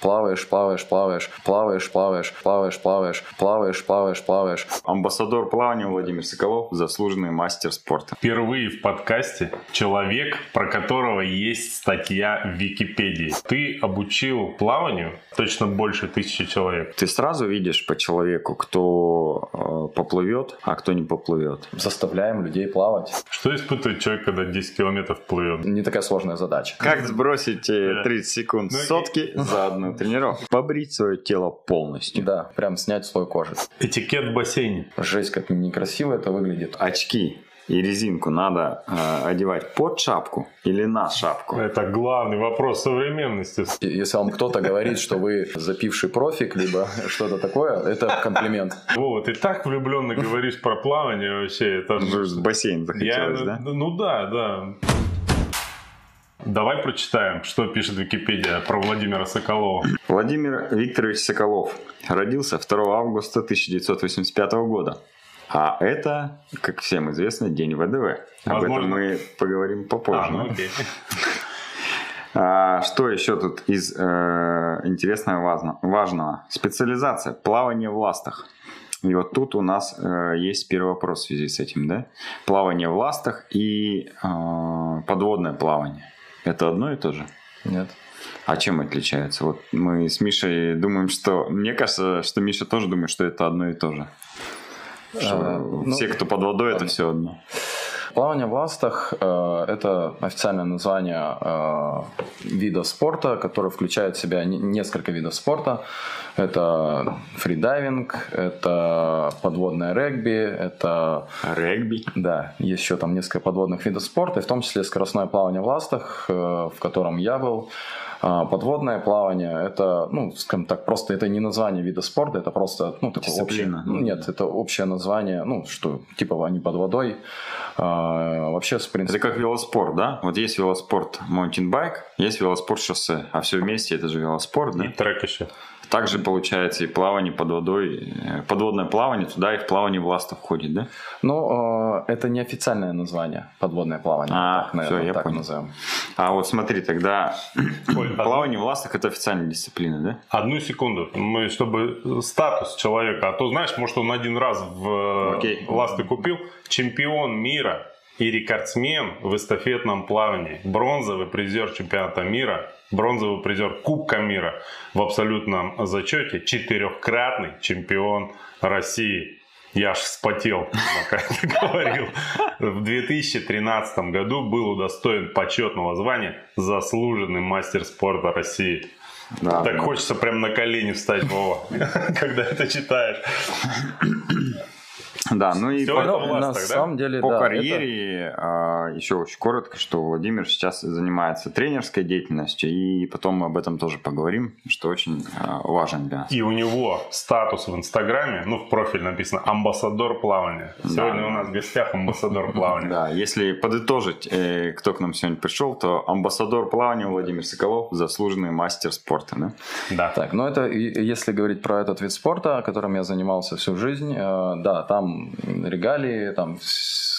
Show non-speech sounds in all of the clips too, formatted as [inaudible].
плаваешь, плаваешь, плаваешь, плаваешь, плаваешь, плаваешь, плаваешь, плаваешь, плаваешь, плаваешь. Амбассадор плавания Владимир Соколов, заслуженный мастер спорта. Впервые в подкасте человек, про которого есть статья в Википедии. Ты обучил плаванию точно больше тысячи человек. Ты сразу видишь по человеку, кто э, поплывет, а кто не поплывет. Заставляем людей плавать. Что испытывает человек, когда 10 километров плывет? Не такая сложная задача. Как сбросить э, 30 секунд Ну, сотки за одну тренировку? Побрить свое тело полностью. Да, прям снять слой кожи. Этикет в бассейне. Жесть, как некрасиво это выглядит. Очки и резинку надо э, одевать под шапку или на шапку? Это главный вопрос современности. Если вам кто-то говорит, что вы запивший профик, либо что-то такое, это комплимент. Вова, ты так влюбленно говоришь про плавание вообще. Это в бассейн захотелось, Я, да? Ну да, да. Давай прочитаем, что пишет Википедия про Владимира Соколова. Владимир Викторович Соколов родился 2 августа 1985 года. А это, как всем известно, день ВДВ. Об Возможно. этом мы поговорим попозже. А, ну окей. А, что еще тут из э, интересного важно- важного? Специализация. Плавание в ластах. И вот тут у нас э, есть первый вопрос в связи с этим, да? Плавание в ластах и э, подводное плавание. Это одно и то же? Нет. А чем отличается? Вот мы с Мишей думаем, что... Мне кажется, что Миша тоже думает, что это одно и то же. Что А, ну, все, кто под водой, это все одно. Плавание в ластах э, это официальное название э, вида спорта, который включает в себя не- несколько видов спорта. Это фридайвинг, это подводное регби, это Регби. да, есть еще там несколько подводных видов спорта, в том числе скоростное плавание в ластах, э, в котором я был. А Подводное плавание это, ну, скажем так, просто это не название вида спорта, это просто, ну, такое общее, Дисциплина. ну, нет, это общее название, ну, что, типа, они под водой. А, вообще, в принципе, Это как велоспорт, да? Вот есть велоспорт маунтинбайк, есть велоспорт шоссе, а все вместе это же велоспорт, да? И трек еще. Также получается и плавание под водой, э, подводное плавание, туда и в плавание в ластах входит, да? ну, э, это не официальное название, подводное плавание. А, так, наверное, всё, я так понял. назовем. А вот смотри, тогда Ой, плавание в ластах это официальная дисциплина, да? Одну секунду, мы, чтобы статус человека, а то знаешь, может он один раз в э, Окей. ласты купил, чемпион мира и рекордсмен в эстафетном плавании, бронзовый призер чемпионата мира, бронзовый призер Кубка мира в абсолютном зачете, четырехкратный чемпион России. Я аж вспотел, пока это [laughs] говорил. В 2013 году был удостоен почетного звания заслуженный мастер спорта России. Да, Так да. хочется прям на колени встать, Вова, [laughs] когда это читаешь. [laughs] Да, ну и по, это на да? самом деле, по да, это- карьере а, еще очень коротко, что Владимир сейчас занимается тренерской деятельностью, и потом мы об этом тоже поговорим, что очень а, важно для нас. И у него статус в Инстаграме, ну, в профиль написано «Амбассадор плавания». Сегодня Да. у нас в гостях амбассадор [laughs] плавания. Да, если подытожить, э, кто к нам сегодня пришел, то амбассадор плавания Владимир Соколов, заслуженный мастер спорта, да? Да. Так, ну это если говорить про этот вид спорта, которым я занимался всю жизнь, э, да, там регалии, там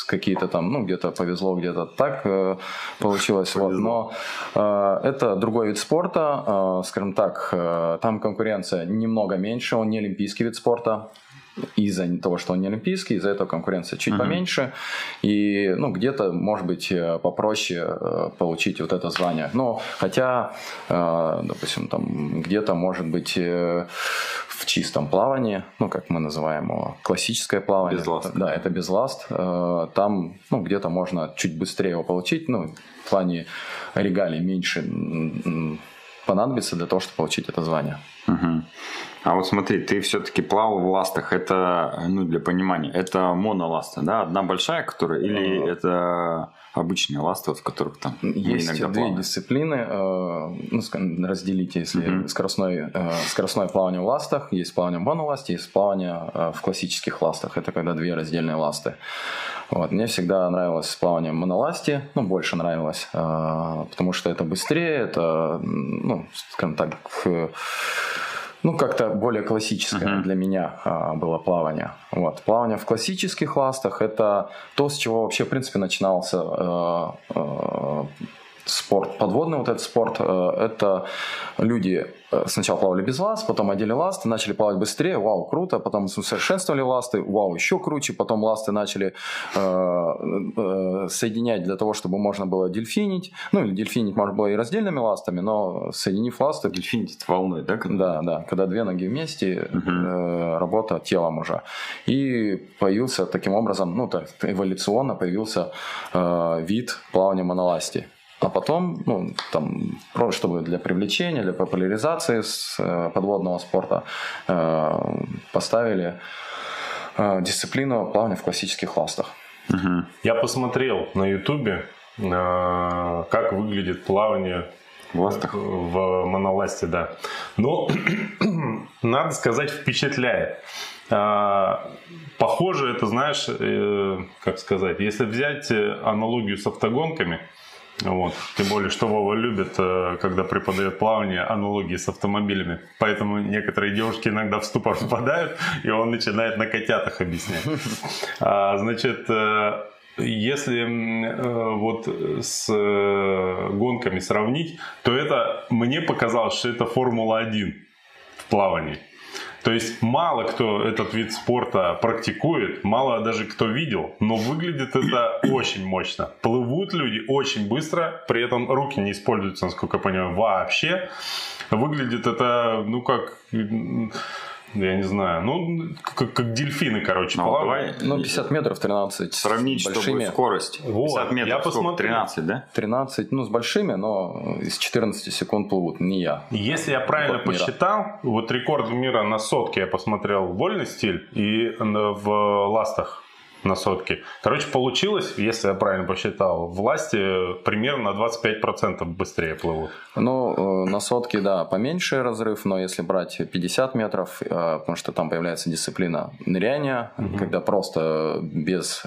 какие-то там, ну где-то повезло, где-то так э, получилось, вот, но э, это другой вид спорта, э, скажем так, э, там конкуренция немного меньше, он не олимпийский вид спорта, из-за того, что он не олимпийский, из-за этого конкуренция чуть Мгм. поменьше. И, ну, где-то, может быть, э, попроще э, получить вот это звание. Но хотя, э, допустим, там где-то, может быть, в чистом плавании, ну, как мы называем его, классическое плавание. Безластное. Да, это без ласт. Там, ну, где-то можно чуть быстрее его получить. Ну, в плане регалий меньше понадобится для того, чтобы получить это звание. Мгм. А вот смотри, ты все-таки плавал в ластах. Это, ну, для понимания, это моноласта, да? Одна большая, которая, или А. это обычные ласты, вот, в которых там Есть иногда две плаваем? дисциплины, э, ну, разделите, если Мгм. скоростной, э, скоростное плавание в ластах, есть плавание в моноласте, есть плавание э, в классических ластах. Это когда две раздельные ласты. Вот. Мне всегда нравилось плавание в моноласте, ну, больше нравилось, э, потому что это быстрее, это, ну, скажем так, ну, как-то более классическое Мгм. для меня а, было плавание. Вот. Плавание в классических ластах – это то, с чего вообще, в принципе, начинался э, э, спорт, подводный вот этот спорт, э, это люди э, сначала плавали без ласт, потом одели ласты, начали плавать быстрее, вау, круто, потом усовершенствовали ласты, вау, еще круче, потом ласты начали э, э, соединять для того, чтобы можно было дельфинить, ну или дельфинить можно было и раздельными ластами, но соединив ласты... Дельфинить волной, да? Да, да, когда две ноги вместе, угу. э, работа телом уже. И появился таким образом, ну так, эволюционно появился э, вид плавания моноласти. А потом, ну, там, чтобы для привлечения, для популяризации с, э, подводного спорта э, поставили э, дисциплину плавания в классических ластах. Угу. Я посмотрел на ютубе, э, как выглядит плавание в ластах? В моноласте, да. Но, [clears throat] надо сказать, впечатляет. Похоже, это, знаешь, э, как сказать, если взять аналогию с автогонками – вот. Тем более, что Вова любит, э, когда преподает плавание, аналогии с автомобилями. Поэтому некоторые девушки иногда в ступор [laughs] впадают, и он начинает на котятах объяснять. [laughs] А, значит, э, если э, вот с гонками сравнить, то это мне показалось, что это Формула-1 в плавании. То есть мало кто этот вид спорта практикует, мало даже кто видел, но выглядит это очень мощно. Плывут люди очень быстро, при этом руки не используются, насколько я понимаю, вообще. Выглядит это, ну как я не знаю, ну, как, как дельфины, короче, ну, плавают. Ну, 50 метров 13 Сравнить, большими. чтобы скорость. Вот, 50 метров я посмотрел. 13, да? 13, ну, с большими, но из 14 секунд плывут, не я. Если я правильно рекорд посчитал, мира. вот рекорд мира на сотке я посмотрел вольный стиль и в ластах на сотки. Короче, получилось, если я правильно посчитал, власти примерно на 25% быстрее плывут. Ну, э, на сотки, да, поменьше разрыв, но если брать 50 метров, э, потому что там появляется дисциплина ныряния, угу. когда просто без...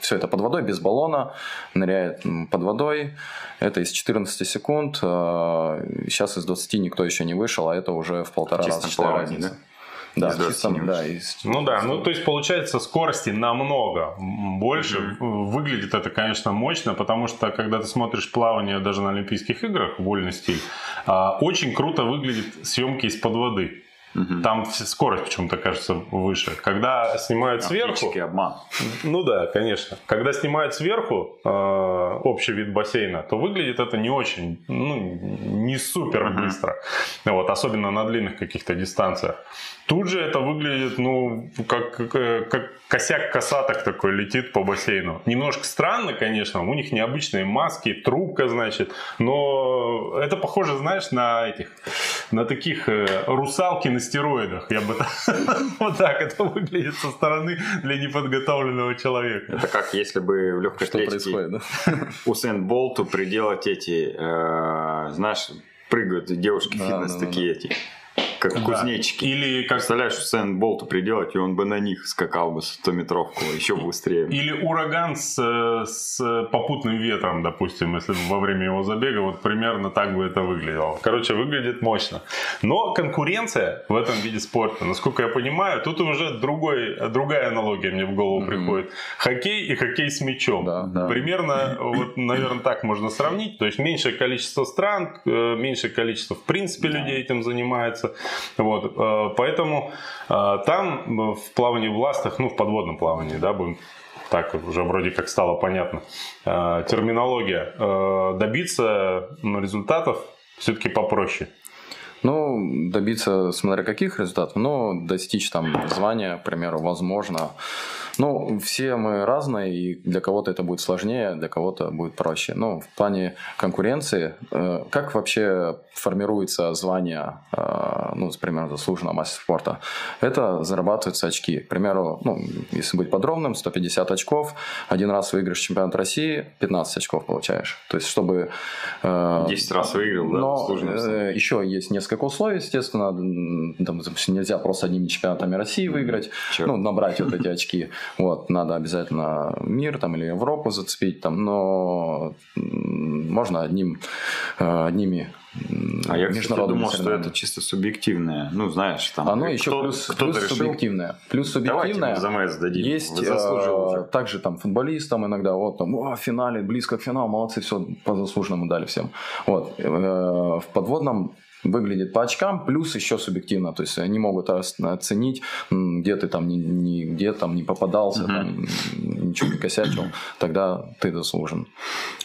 Все это под водой, без баллона, ныряет под водой. Это из 14 секунд. Сейчас э, из 20 никто еще не вышел, а это уже в полтора раза разница. Да? Да, чистом, да, из... Ну да, ну то есть получается скорости намного больше. Mm-hmm. Выглядит это, конечно, мощно, потому что когда ты смотришь плавание даже на Олимпийских играх, вольный стиль, а, очень круто выглядит съемки из-под воды. Угу. Там скорость почему-то кажется выше. Когда снимают сверху... обман. Ну да, конечно. Когда снимают сверху э, общий вид бассейна, то выглядит это не очень, ну, не супер угу. быстро. Вот, особенно на длинных каких-то дистанциях. Тут же это выглядит, ну, как, как, как косяк косаток такой летит по бассейну. Немножко странно, конечно, у них необычные маски, трубка, значит, но это похоже, знаешь, на этих, на таких э, русалки на стероидах. Я бы [laughs] вот так это выглядит со стороны для неподготовленного человека. Это как если бы в легкой атлетике Усен Болту приделать эти, э, знаешь, прыгают девушки фитнес такие эти как да. кузнечики. Или как... Представляешь, Сен Болту приделать, и он бы на них скакал бы 100-метровку еще быстрее. Или ураган с, с попутным ветром, допустим, если во время его забега, вот примерно так бы это выглядело. Короче, выглядит мощно. Но конкуренция в этом виде спорта, насколько я понимаю, тут уже другой, другая аналогия мне в голову mm-hmm. приходит. Хоккей и хоккей с мячом. Да, да. Примерно, вот, наверное, так можно сравнить. То есть меньшее количество стран, э, меньшее количество, в принципе, да. людей этим занимается. Вот, э, поэтому э, там в плавании в ластах, ну в подводном плавании, да, будем так уже вроде как стало понятно, э, терминология, добиться ну, результатов все-таки попроще. Ну, добиться, смотря каких результатов, но достичь там звания, к примеру, возможно. Ну, все мы разные, и для кого-то это будет сложнее, для кого-то будет проще. Ну, в плане конкуренции, э, как вообще формируется звание, э, ну, например, заслуженного мастера спорта? Это зарабатываются очки. К примеру, ну, если быть подробным, 150 очков, один раз выиграешь чемпионат России, 15 очков получаешь. То есть, чтобы... 10 э, раз выиграл, да? Но еще есть несколько условий, естественно. Там, нельзя просто одними чемпионатами России выиграть, Черт. ну, набрать вот эти очки. Вот, надо обязательно мир там или Европу зацепить, там, но можно одним, э, одними а я, кстати, думал, что это чисто субъективное. Ну, знаешь, там Оно еще кто, плюс, кто плюс решил... субъективное. Плюс субъективное. Давайте дадим. Есть а, также там футболистам иногда, вот там, о, в финале, близко к финалу, молодцы, все, по заслуженному дали всем. Вот. Э, в подводном выглядит по очкам, плюс еще субъективно, то есть они могут оценить, где ты там не, не где там не попадался, uh-huh. там, ничего не косячил, тогда ты заслужен,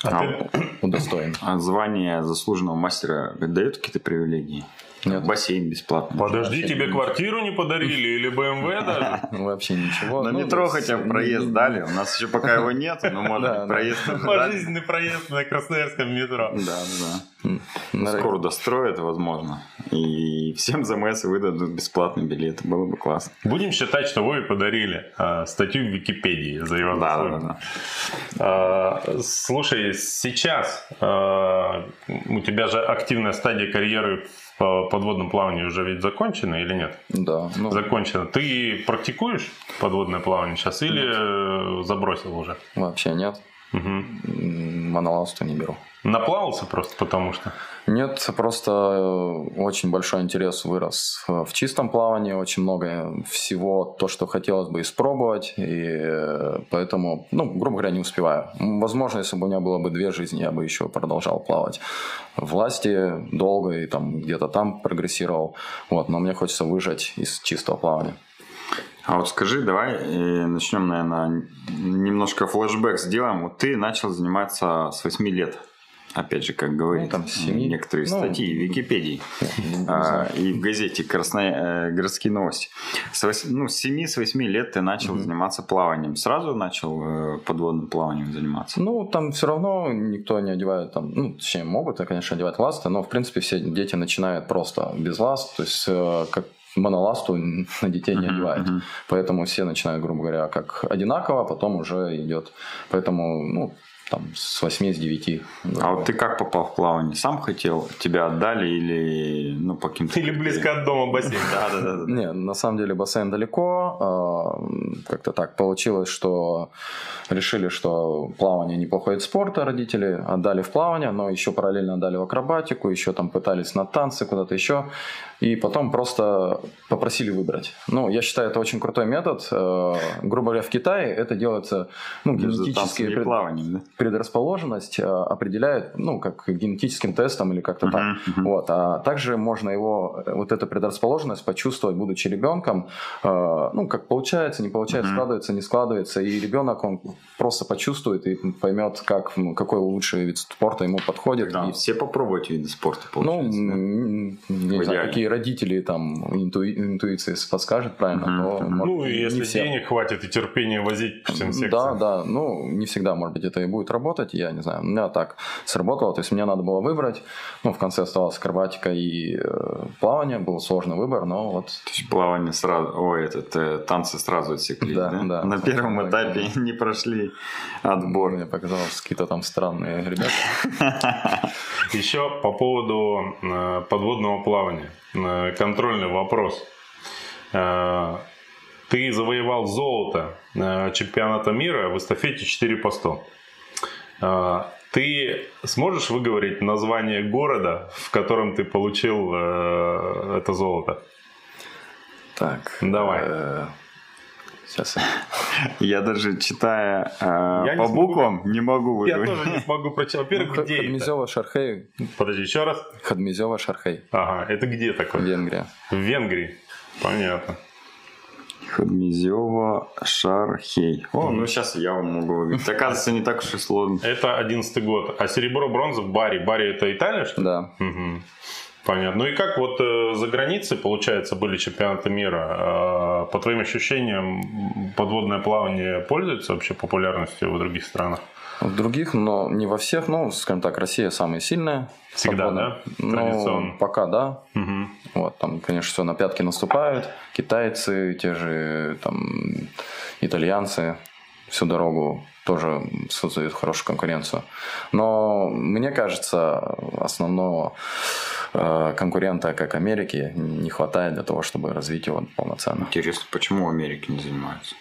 а, удостоен. А звание заслуженного мастера дает какие-то привилегии? Нет. Бассейн бесплатно. Подожди, Вообще тебе ничего. квартиру не подарили или БМВ даже? [laughs] Вообще ничего. На ну, метро хотя бы проезд дали. У [laughs] нас еще пока его нет, но может проезд [laughs] Пожизненный проезд на Красноярском метро. Да, да. Скоро достроят, возможно. И всем за МС выдадут бесплатный билет. Было бы классно. Будем считать, что Вове подарили а, статью в Википедии за его да, да, да. А, слушай, сейчас а, у тебя же активная стадия карьеры по подводному плаванию уже ведь закончено или нет? Да. Ну... Закончено. Ты практикуешь подводное плавание сейчас или нет. забросил уже? Вообще нет. Угу. Моноласту не беру. Наплавался просто потому что? Нет, просто э, очень большой интерес вырос в чистом плавании, очень много всего, то, что хотелось бы испробовать, и э, поэтому, ну, грубо говоря, не успеваю. Возможно, если бы у меня было бы две жизни, я бы еще продолжал плавать. Власти долго и там где-то там прогрессировал, вот, но мне хочется выжать из чистого плавания. А вот скажи, давай э, начнем, наверное, немножко флешбэк сделаем. Вот ты начал заниматься с 8 лет опять же, как говорит ну, там 7... некоторые ну, статьи в Википедии а, и в газете Красная, э, «Городские новости». С 8, ну, с 7-8 лет ты начал угу. заниматься плаванием. Сразу начал э, подводным плаванием заниматься? Ну, там все равно никто не одевает, там, ну, точнее, могут, конечно, одевать ласты, но, в принципе, все дети начинают просто без ласт, то есть, э, как моноласту на детей не одевают. Uh-huh, uh-huh. Поэтому все начинают, грубо говоря, как одинаково, а потом уже идет. Поэтому, ну, там, с 8 с 9. А вот ты как попал в плавание? Сам хотел? Тебя отдали или ну, по каким-то... Или близко от дома бассейн? Да, да, да. Не, на самом деле бассейн далеко. А, как-то так получилось, что решили, что плавание неплохой вид спорта, родители отдали в плавание, но еще параллельно отдали в акробатику, еще там пытались на танцы, куда-то еще. И потом просто попросили выбрать. Ну, я считаю, это очень крутой метод. Э, грубо говоря, в Китае это делается ну, генетически пред... плаванием, да? Предрасположенность э, определяет, ну, как генетическим тестом или как-то uh-huh, так. Uh-huh. Вот. А также можно его, вот эту предрасположенность почувствовать, будучи ребенком, э, ну, как получается, не получается, uh-huh. складывается, не складывается. И ребенок, он просто почувствует и поймет, как, ну, какой лучший вид спорта ему подходит. Да, и... все попробовать виды спорта, получается. Ну, да? не знаю, какие родители там интуи... интуиция подскажет правильно. Uh-huh. Но, ну, и если все. денег хватит и терпения возить по всем секциям. Да, да, ну, не всегда, может быть, это и будет работать, я не знаю. У меня так сработало, то есть мне надо было выбрать, ну, в конце оставалась акробатика и э, плавание, был сложный выбор, но вот... То есть плавание сразу, ой, этот, э, танцы сразу отсекли, да? да? да На первом этапе так, [laughs] не прошли отбор. Мне показалось, какие-то там странные ребята. [laughs] Еще по поводу э, подводного плавания. Э, контрольный вопрос. Э, ты завоевал золото чемпионата мира в эстафете 4 по 100. Ты сможешь выговорить название города, в котором ты получил это золото? Так. Давай. Сейчас. Я даже читая э, по буквам не могу выговорить. Я тоже не смогу прочитать. Во-первых, ну, где Хадмизева Шархей. Подожди, еще раз. Хадмизева Шархей. Ага, это где такое? Венгрия. В Венгрии. Понятно. Хадмизева Шархей. О, ну сейчас я вам могу выговорить. Оказывается, не так уж и сложно. Это одиннадцатый год. А серебро, бронза в Баре. Баре это Италия, что ли? Да. Угу. Понятно. Ну и как вот э, за границей, получается, были чемпионаты мира? Э, по твоим ощущениям, подводное плавание пользуется вообще популярностью в других странах? В других, но не во всех. Ну, скажем так, Россия самая сильная. Всегда, да? Ну, пока да. Угу. Вот, там, конечно, все на пятки наступают. Китайцы, те же там итальянцы всю дорогу тоже создают хорошую конкуренцию. Но мне кажется, основного Э, конкурента, как Америки, не хватает для того, чтобы развить его полноценно. Интересно, почему Америки не занимаются?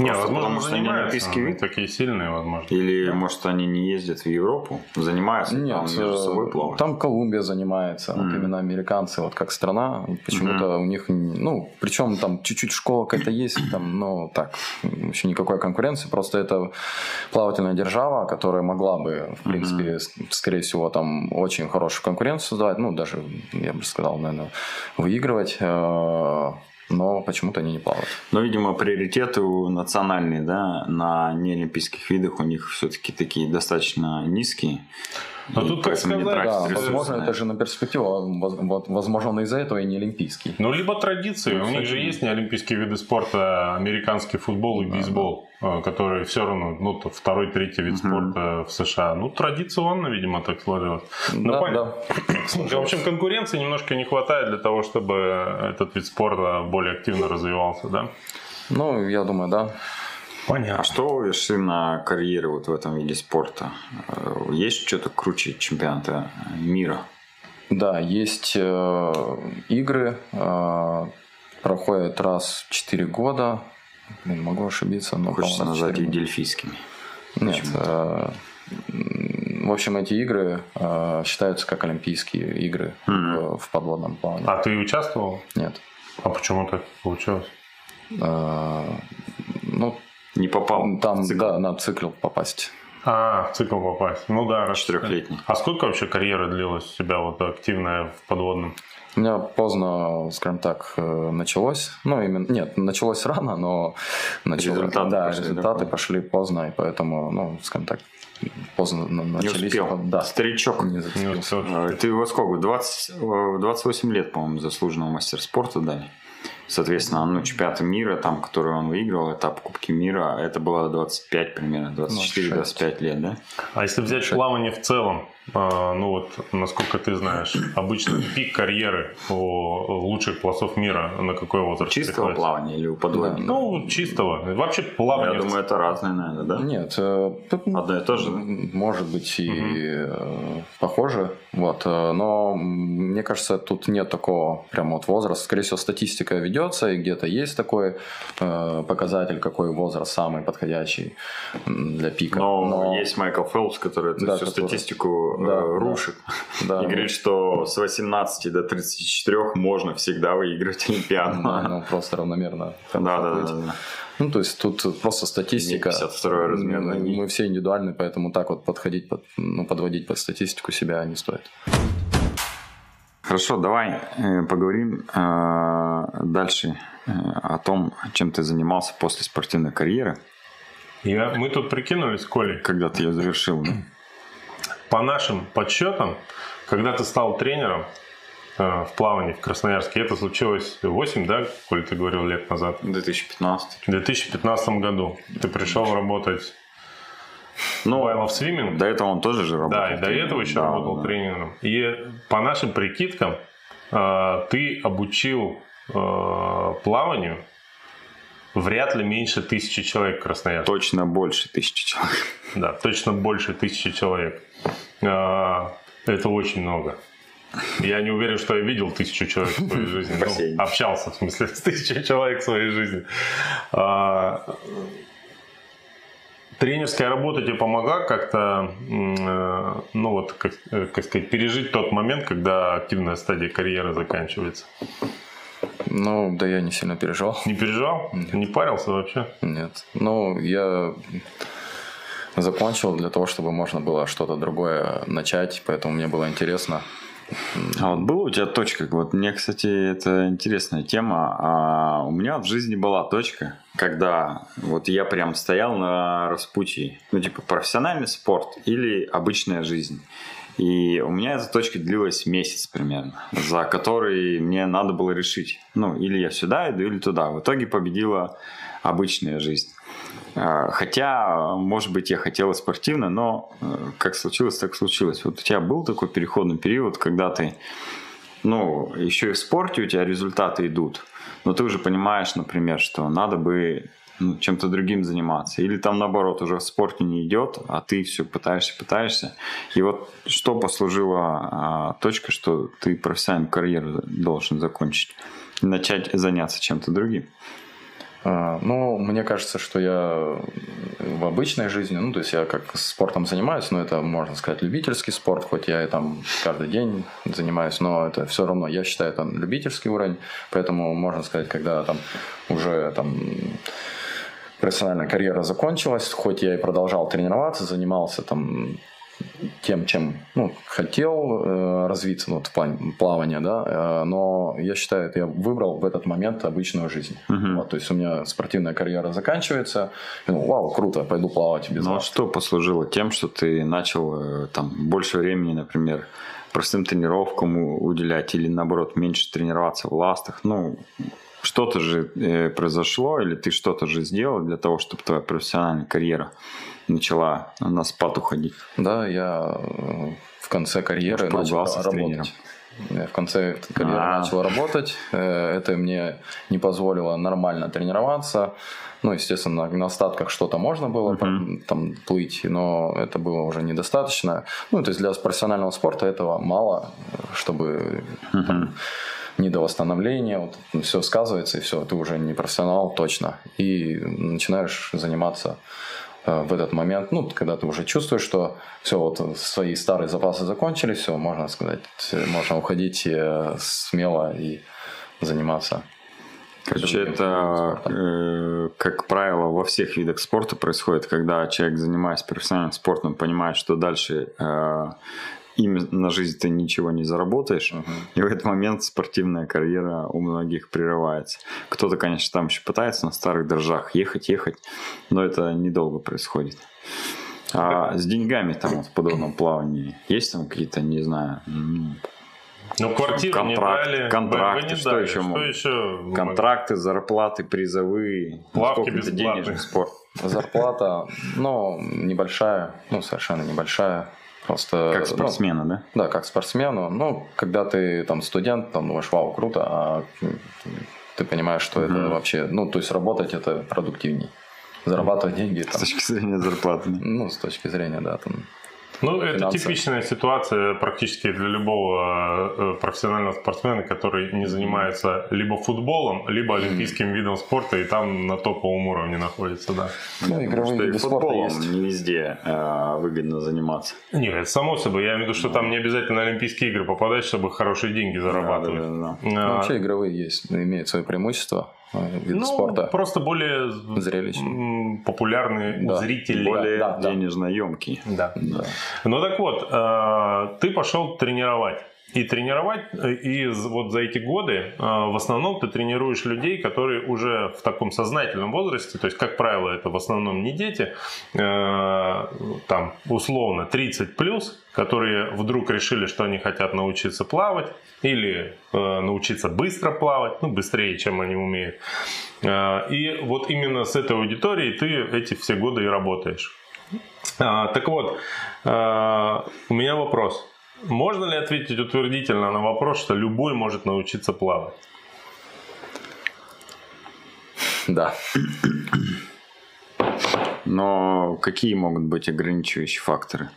Не, возможно, потому что они занимаются, но вид. такие сильные, возможно. Или, может, они не ездят в Европу, занимаются Нет, там между собой э, плавают? там Колумбия занимается, вот Мгм. именно американцы, вот как страна, почему-то у них, ну, причем там чуть-чуть школа какая-то есть, там, ну, так, вообще никакой конкуренции, просто это плавательная держава, которая могла бы, в принципе, с- скорее всего, там очень хорошую конкуренцию создавать, ну, даже, я бы сказал, наверное, выигрывать, э, но почему-то они не плавают. Но, видимо, приоритеты национальные, да, на неолимпийских видах у них все-таки такие достаточно низкие. Но И тут, как не сказать, Да, возможно, это же на перспективу, вот, возможно, он из-за этого и не олимпийский. Ну, либо традиции. Ну, У них же есть неолимпийские виды спорта, американский футбол и бейсбол, э, которые все равно, ну, то второй, третий вид спорта в США. Ну, традиционно, видимо, так сложилось. Ну, Да, понятно. да. В общем, конкуренции немножко не хватает для того, чтобы этот вид спорта более активно развивался, да? Ну, я думаю, да. А Понятно. что вы решили на карьере вот в этом виде спорта? Э, Есть что-то круче чемпионата мира? Да, есть э, игры, э, проходят раз в 4 года. Блин, могу ошибиться, но Хочется назвать их 4 года. дельфийскими. Нет. э, в общем, эти игры э, считаются как олимпийские игры в, в подводном плавании. А ты участвовал? Нет. А почему так получилось? Э, ну, Не попал там, в цикл да, на цикл попасть. А, в цикл попасть. Ну да, раз. четырехлетний. А сколько вообще карьера длилась у тебя вот активная в подводном? У меня поздно, скажем так, э, началось. Ну, именно, нет, началось рано, но начало- Результаты да, пошли, да, результаты поздно. пошли поздно, и поэтому, ну, скажем так, поздно на- Не начались. успел. Да, Старичок. не Не успел. Э, Ты во сколько? 20, э, 28 лет, по-моему, заслуженного мастера спорта дали. Соответственно, ну, чемпионаты мира, там, который он выиграл, этап Кубки мира, это было 25 примерно, 24-25 лет, да? А если взять плавание в целом, ну вот, насколько ты знаешь, обычно пик карьеры у лучших пловцов мира на какой возраст Чистого приходится? плавания или у подводника? Ну, чистого. Вообще плавание. Я в думаю, это разное, наверное, да? Нет, э, тут Одно и то же, может быть и э, похоже, вот, э, но мне кажется, тут нет такого прям вот возраста. Скорее всего, статистика ведется, и где-то есть такой показатель, какой возраст самый подходящий для пика. Но, есть Майкл Фелпс, который эту Да, всю который- статистику Да, рушит. [laughs] да, И говорит, что с 18 до 34 можно всегда выигрывать Олимпиаду. ну, ну, просто равномерно. Да, да, да, да. Ну, то есть тут просто статистика. 52 размер Мы- все индивидуальны, поэтому так вот подходить, под, ну, подводить под статистику себя не стоит. Хорошо, давай э, поговорим э, дальше э, о том, чем ты занимался после спортивной карьеры, Я, мы тут прикинули с Колей, когда ты ее завершил. да? По нашим подсчетам, когда ты стал тренером э, в плавании в Красноярске, это случилось 8, да, Коль, ты говорил, лет назад? 2015. В 2015 году ты пришел работать Ну, I Love Swimming. до этого он тоже же работал. Да, и до этого еще Да, работал да. тренером. И по нашим прикидкам, э, ты обучил э, плаванию вряд ли меньше тысячи человек в Красноярске. Точно больше тысячи человек. Да, точно больше тысячи человек. Э, Это очень много. Я не уверен, что я видел тысячу человек в своей жизни. Ну, общался, в смысле, с тысячей человек в своей жизни. А, Тренерская работа тебе помогла как-то, э, ну вот, как, э, как сказать, пережить тот момент, когда активная стадия карьеры заканчивается? Ну, да я не сильно переживал. Не переживал? Не парился вообще? Нет. Ну, я закончил для того, чтобы можно было что-то другое начать, поэтому мне было интересно. А вот была у тебя точка? Вот мне, кстати, это интересная тема. А у меня в жизни была точка, когда вот я прям стоял на распутье. Ну, типа, профессиональный спорт или обычная жизнь. И у меня эта точка длилась месяц примерно, за который мне надо было решить. Ну, или я сюда иду, или туда. В итоге победила обычная жизнь. А, Хотя, может быть, я хотела спортивно, но э, как случилось, так случилось. Вот у тебя был такой переходный период, когда ты, ну, еще и в спорте у тебя результаты идут, но ты уже понимаешь, например, что надо бы ну, чем-то другим заниматься. Или там наоборот, уже в спорте не идет, а ты все пытаешься, пытаешься. И вот что послужило а, точкой, что ты профессиональную карьеру должен закончить, начать заняться чем-то другим. А, ну, мне кажется, что я в обычной жизни, ну, то есть я как спортом занимаюсь, но это, можно сказать, любительский спорт, хоть я и там каждый день занимаюсь, но это все равно, я считаю, это любительский уровень, поэтому, можно сказать, когда там уже там профессиональная карьера закончилась, хоть я и продолжал тренироваться, занимался там тем, чем ну, хотел э, развиться ну, вот, в плане плавания, да, э, но я считаю, это я выбрал в этот момент обычную жизнь. Uh-huh. Вот, то есть у меня спортивная карьера заканчивается, и, ну, вау, круто, пойду плавать без Ну а что послужило тем, что ты начал э, там больше времени, например, простым тренировкам уделять или наоборот меньше тренироваться в ластах? Ну, что-то же э, произошло или ты что-то же сделал для того, чтобы твоя профессиональная карьера начала на спад уходить? Да, я э, в конце карьеры начал работать. Я в конце карьеры А-а-а. начал работать. Э, это мне не позволило нормально тренироваться. Ну, естественно, на остатках что-то можно было uh-huh. там плыть, но это было уже недостаточно. Ну, то есть для профессионального спорта этого мало, чтобы uh-huh. там, не до восстановления, вот, все сказывается, и все, ты уже не профессионал точно. И начинаешь заниматься Э, в этот момент, ну, когда ты уже чувствуешь, что все, вот свои старые запасы закончились, все, можно сказать, можно уходить э, смело и заниматься. Короче, это, э, как правило, во всех видах спорта происходит, когда человек, занимаясь профессиональным спортом, понимает, что дальше э, им на жизнь ты ничего не заработаешь, uh-huh. и в этот момент спортивная карьера у многих прерывается. Кто-то, конечно, там еще пытается на старых дрожжах ехать, ехать, но это недолго происходит. А с деньгами там вот в подобном плавании есть там какие-то, не знаю, ну, квартиру контракт, не дали. контракты, не что дали. еще? Что еще? Контракты, зарплаты, призовые. Плавки бесплатные. денежный спорт? Зарплата, ну, небольшая, ну, совершенно небольшая. Просто, Как спортсмена, ну, да? Да, как спортсмену. Ну, когда ты там студент, там думаешь, вау, круто, а ты понимаешь, что это вообще, ну, то есть работать это продуктивней. Зарабатывать деньги. Там, С точки зрения зарплаты. ну, с точки зрения, да, там, Ну, это финансово. типичная ситуация практически для любого э, профессионального спортсмена, который не занимается либо футболом, либо олимпийским видом спорта, и там на топовом уровне находится, да. ну, игровые Что и виды спорта футболом есть. не везде э, выгодно заниматься. Нет, это само собой. Я имею в виду, что там не обязательно Олимпийские игры попадать, чтобы хорошие деньги зарабатывать. Да-да-да. Ну, А, вообще игровые есть, имеют свои преимущества, э, виды ну, спорта. просто более популярные у Да. зрителей. Более да, да. денежно емкий. Да. Да. Ну так вот, э, ты пошел тренировать. И тренировать, и вот за эти годы э, в основном ты тренируешь людей, которые уже в таком сознательном возрасте, то есть, как правило, это в основном не дети, э, там, условно, 30 плюс, которые вдруг решили, что они хотят научиться плавать или э, научиться быстро плавать, ну, быстрее, чем они умеют. Э, И вот именно с этой аудиторией ты эти все годы и работаешь. А, так вот, а, у меня вопрос. Можно ли ответить утвердительно на вопрос, что любой может научиться плавать? Да. Но какие могут быть ограничивающие факторы?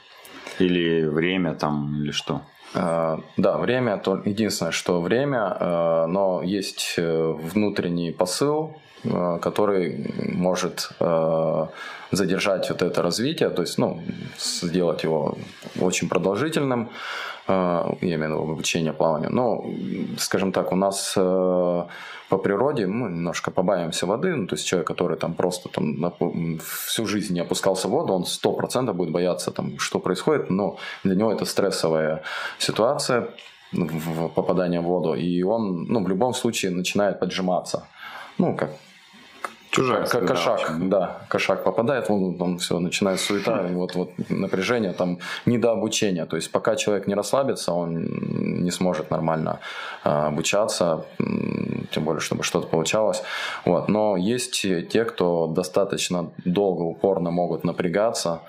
Или время там, или что? Э, Да, время, то единственное, что время, э, но есть э, внутренний посыл, который может э, задержать вот это развитие, то есть, ну, сделать его очень продолжительным, э, я имею в виду обучение плаванию. Но, скажем так, у нас э, по природе мы немножко побаиваемся воды, ну, то есть человек, который там просто там всю жизнь не опускался в воду, он сто процентов будет бояться там, что происходит, но для него это стрессовая ситуация, в попадание в воду, и он, ну, в любом случае начинает поджиматься. Ну, как Чужая как кошак, очень. да, кошак попадает, он, там все, начинает суета, и вот, вот напряжение, там, недообучение. То есть, пока человек не расслабится, он не сможет нормально а, обучаться, тем более, чтобы что-то получалось. Вот. Но есть те, кто достаточно долго, упорно могут напрягаться,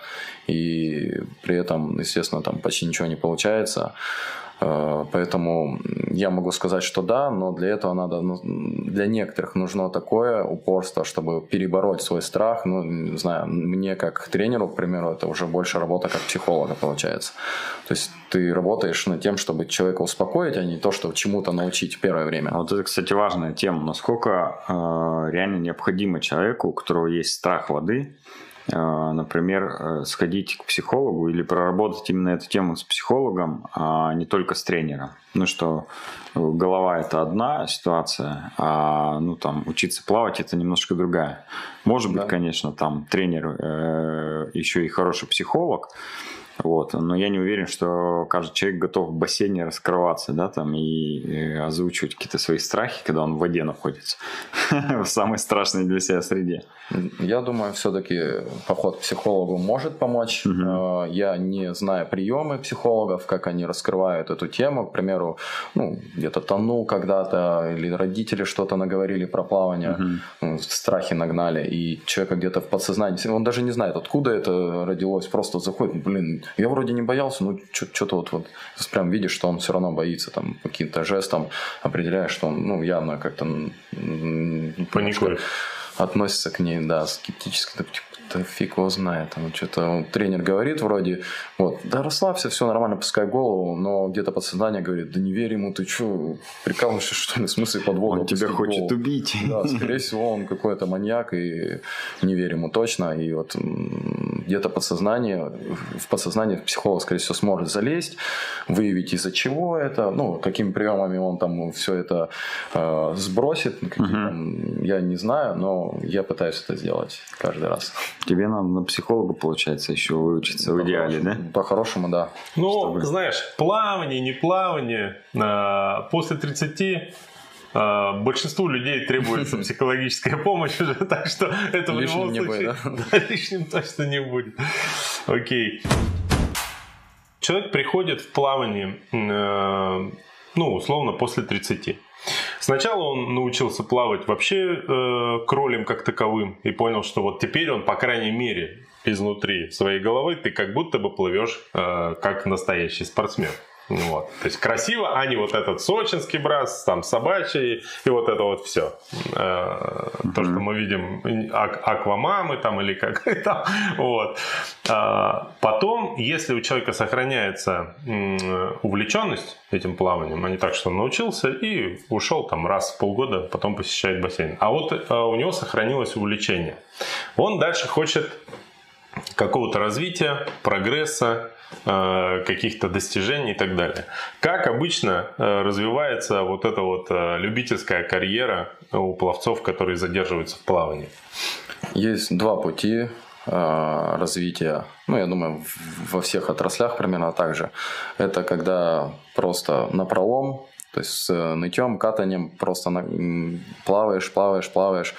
и при этом, естественно, там почти ничего не получается. Э, поэтому я могу сказать, что да, но для этого надо, ну, для некоторых нужно такое упорство, чтобы перебороть свой страх. Ну, не знаю, мне как тренеру, к примеру, это уже больше работа как психолога получается. То есть ты работаешь над тем, чтобы человека успокоить, а не то, что чему-то научить первое время. А вот это, кстати, важная тема. Насколько э, реально необходимо человеку, у которого есть страх воды, например, э, сходить к психологу или проработать именно эту тему с психологом, а не только с тренером. Ну что, голова это одна ситуация, а ну там учиться плавать это немножко другая. Может быть, да. конечно, там тренер э, еще и хороший психолог, вот. Но я не уверен, что каждый человек готов в бассейне раскрываться, да, там, и, озвучивать какие-то свои страхи, когда он в воде находится. [laughs] в самой страшной для себя среде. Я думаю, все-таки поход к психологу может помочь. Угу. Я не знаю приемы психологов, как они раскрывают эту тему. К примеру, ну, где-то тонул когда-то, или родители что-то наговорили про плавание, угу. страхи нагнали, и человека где-то в подсознании, он даже не знает, откуда это родилось, просто заходит, блин, я вроде не боялся, но что-то вот, вот прям видишь, что он все равно боится, там, каким-то жестом определяешь, что он, ну, явно как-то... Паникует. Относится к ней, да, скептически, типа, да фиг его знает. Там что-то тренер говорит вроде, вот, да расслабься, все нормально, пускай голову, но где-то подсознание говорит, да не верь ему, ты что, прикалываешься, [laughs] что ли, в смысле подвода? Он тебя хочет голову. убить. Да, скорее всего, он какой-то маньяк, и не верь ему точно, и вот где-то подсознание, в подсознание психолог, скорее всего, сможет залезть, выявить из-за чего это, ну, какими приемами он там все это э, сбросит, какие, угу. там, я не знаю, но я пытаюсь это сделать каждый раз. Тебе надо на психолога, получается, еще выучиться в идеале, да? По-хорошему, да. Ну, Чтобы... знаешь, плавание, не плавание, а, после 30 а, большинству людей требуется [laughs] психологическая помощь уже, [laughs] так что это в любом случае да, [laughs] лишним точно не будет. Окей. Человек приходит в плавание, э, ну, условно, после 30. Сначала он научился плавать вообще э, кролем как таковым и понял, что вот теперь он, по крайней мере, изнутри своей головы ты как будто бы плывешь э, как настоящий спортсмен. Вот. То есть красиво, а не вот этот сочинский брас, там собачий и вот это вот все. Э, то, что мы видим ак- аквамамы там или как [laughs] там. Вот. А, потом, если у человека сохраняется увлеченность этим плаванием, а не так, что он научился и ушел там раз в полгода, потом посещает бассейн. А вот э, у него сохранилось увлечение. Он дальше хочет какого-то развития, прогресса, каких-то достижений и так далее. Как обычно э, развивается вот эта вот э, любительская карьера у пловцов, которые задерживаются в плавании? Есть два пути развития, ну, я думаю, во всех отраслях примерно так же. Это когда просто на пролом то есть с э, нытьем, катанием просто на, плаваешь, плаваешь, плаваешь,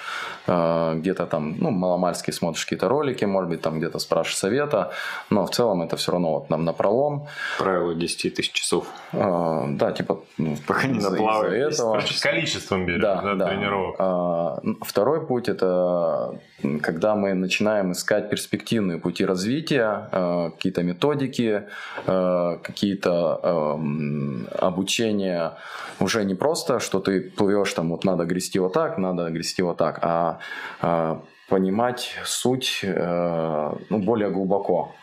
э, где-то там, ну, маломальски смотришь какие-то ролики, может быть, там где-то спрашиваешь совета, но в целом это все равно вот нам на пролом. Правило 10 тысяч часов. Э, да, типа, ну, пока не наплаваешь. этого. Количеством берем, да, да, да. тренировок. Второй путь это когда мы начинаем искать перспективные пути развития, какие-то методики, какие-то обучения уже не просто, что ты плывешь там, вот надо грести вот так, надо грести вот так, а, а понимать суть э, ну, более глубоко.